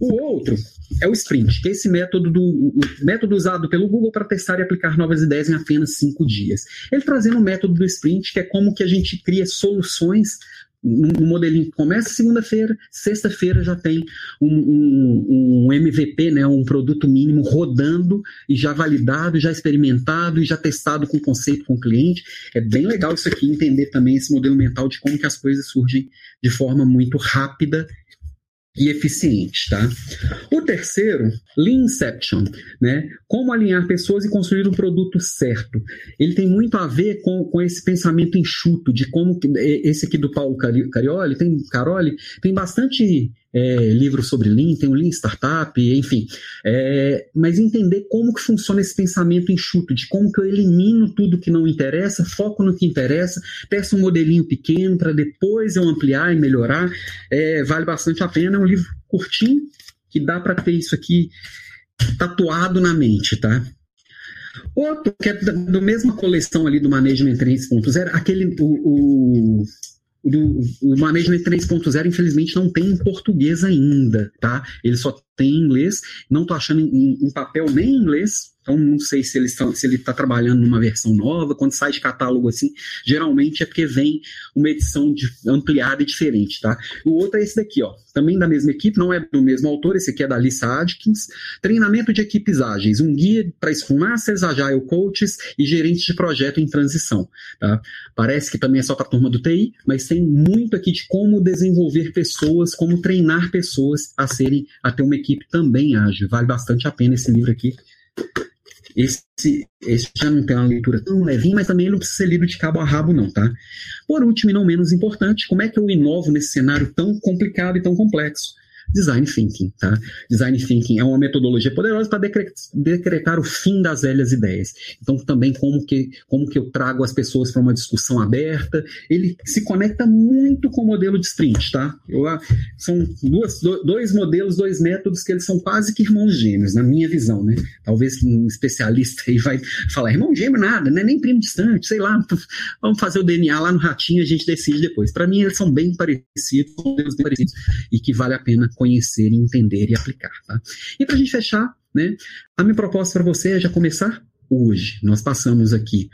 O outro é o sprint, que é esse método do método usado pelo Google para testar e aplicar novas ideias em apenas cinco dias. Ele trazendo o método do sprint, que é como que a gente cria soluções um modelinho que começa segunda-feira, sexta-feira já tem um, um, um, MVP, né, um produto mínimo rodando e já validado, já experimentado e já testado com conceito com o cliente. É bem legal isso aqui, entender também esse modelo mental de como que as coisas surgem de forma muito rápida e eficiente, tá? O terceiro, Leanception, né? Como alinhar pessoas e construir um produto certo. Ele tem muito a ver com, com esse pensamento enxuto de como esse aqui do Paulo Carioli tem Caroli tem bastante é, sobre Lean, tem o Lean Startup, enfim. É, mas entender como que funciona esse pensamento enxuto, de como que eu elimino tudo que não interessa, foco no que interessa, peço um modelinho pequeno para depois eu ampliar e melhorar, é, vale bastante a pena. É um livro curtinho, que dá para ter isso aqui tatuado na mente, tá? Outro, que é da, da mesma coleção ali do Management 3.0, aquele, o, o do, o Management 3.0, infelizmente, não tem em português ainda, tá? Ele só tem em inglês. Não estou achando em, papel nem em inglês, então não sei se ele está tá trabalhando numa versão nova. Quando sai de catálogo assim, geralmente é porque vem uma edição de, ampliada e diferente, tá? O outro é esse daqui, ó. Também da mesma equipe, não é do mesmo autor, esse aqui é da Lisa Adkins. Treinamento de equipes ágeis, um guia para Scrum Masters, Agile Coaches e gerentes de projeto em transição, tá? Parece que também é só para a turma do TI, mas tem muito aqui de como desenvolver pessoas, como treinar pessoas a serem, a ter uma equipe também ágil. Vale bastante a pena esse livro aqui. Esse, esse já não tem uma leitura tão levinha, mas também ele não precisa ser lido de cabo a rabo, não, tá? Por último, e não menos importante, como é que eu inovo nesse cenário tão complicado e tão complexo? Design Thinking. Tá? Design Thinking é uma metodologia poderosa para decretar o fim das velhas ideias. Então, também como que, como que eu trago as pessoas para uma discussão aberta. Ele se conecta muito com o modelo de sprint. Tá? Eu, ah, são duas, dois modelos, dois métodos que eles são quase que irmãos gêmeos, na minha visão. Né? Talvez um especialista aí vai falar, irmão gêmeo nada, né? nem primo distante, sei lá, vamos fazer o DNA lá no ratinho a gente decide depois. Para mim, eles são bem parecidos, modelos bem parecidos, e que vale a pena conhecer, entender e aplicar. Tá? E para a gente fechar, né, a minha proposta para você é já começar hoje. Nós passamos aqui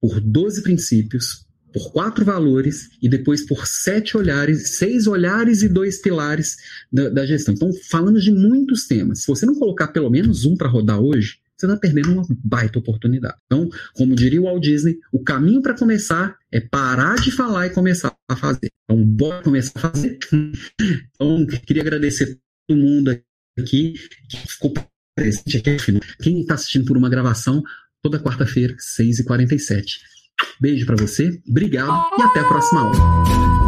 por 12 princípios, por quatro valores e depois por sete olhares, seis olhares e dois pilares da, da gestão. Então, falamos de muitos temas. Se você não colocar pelo menos um para rodar hoje, você está perdendo uma baita oportunidade. Então, como diria o Walt Disney, o caminho para começar é parar de falar e começar a fazer. Então, bora começar a fazer. Então, queria agradecer mundo aqui que ficou presente aqui. Quem está assistindo por uma gravação, toda quarta-feira, 6h47. Beijo para você, obrigado e até a próxima aula.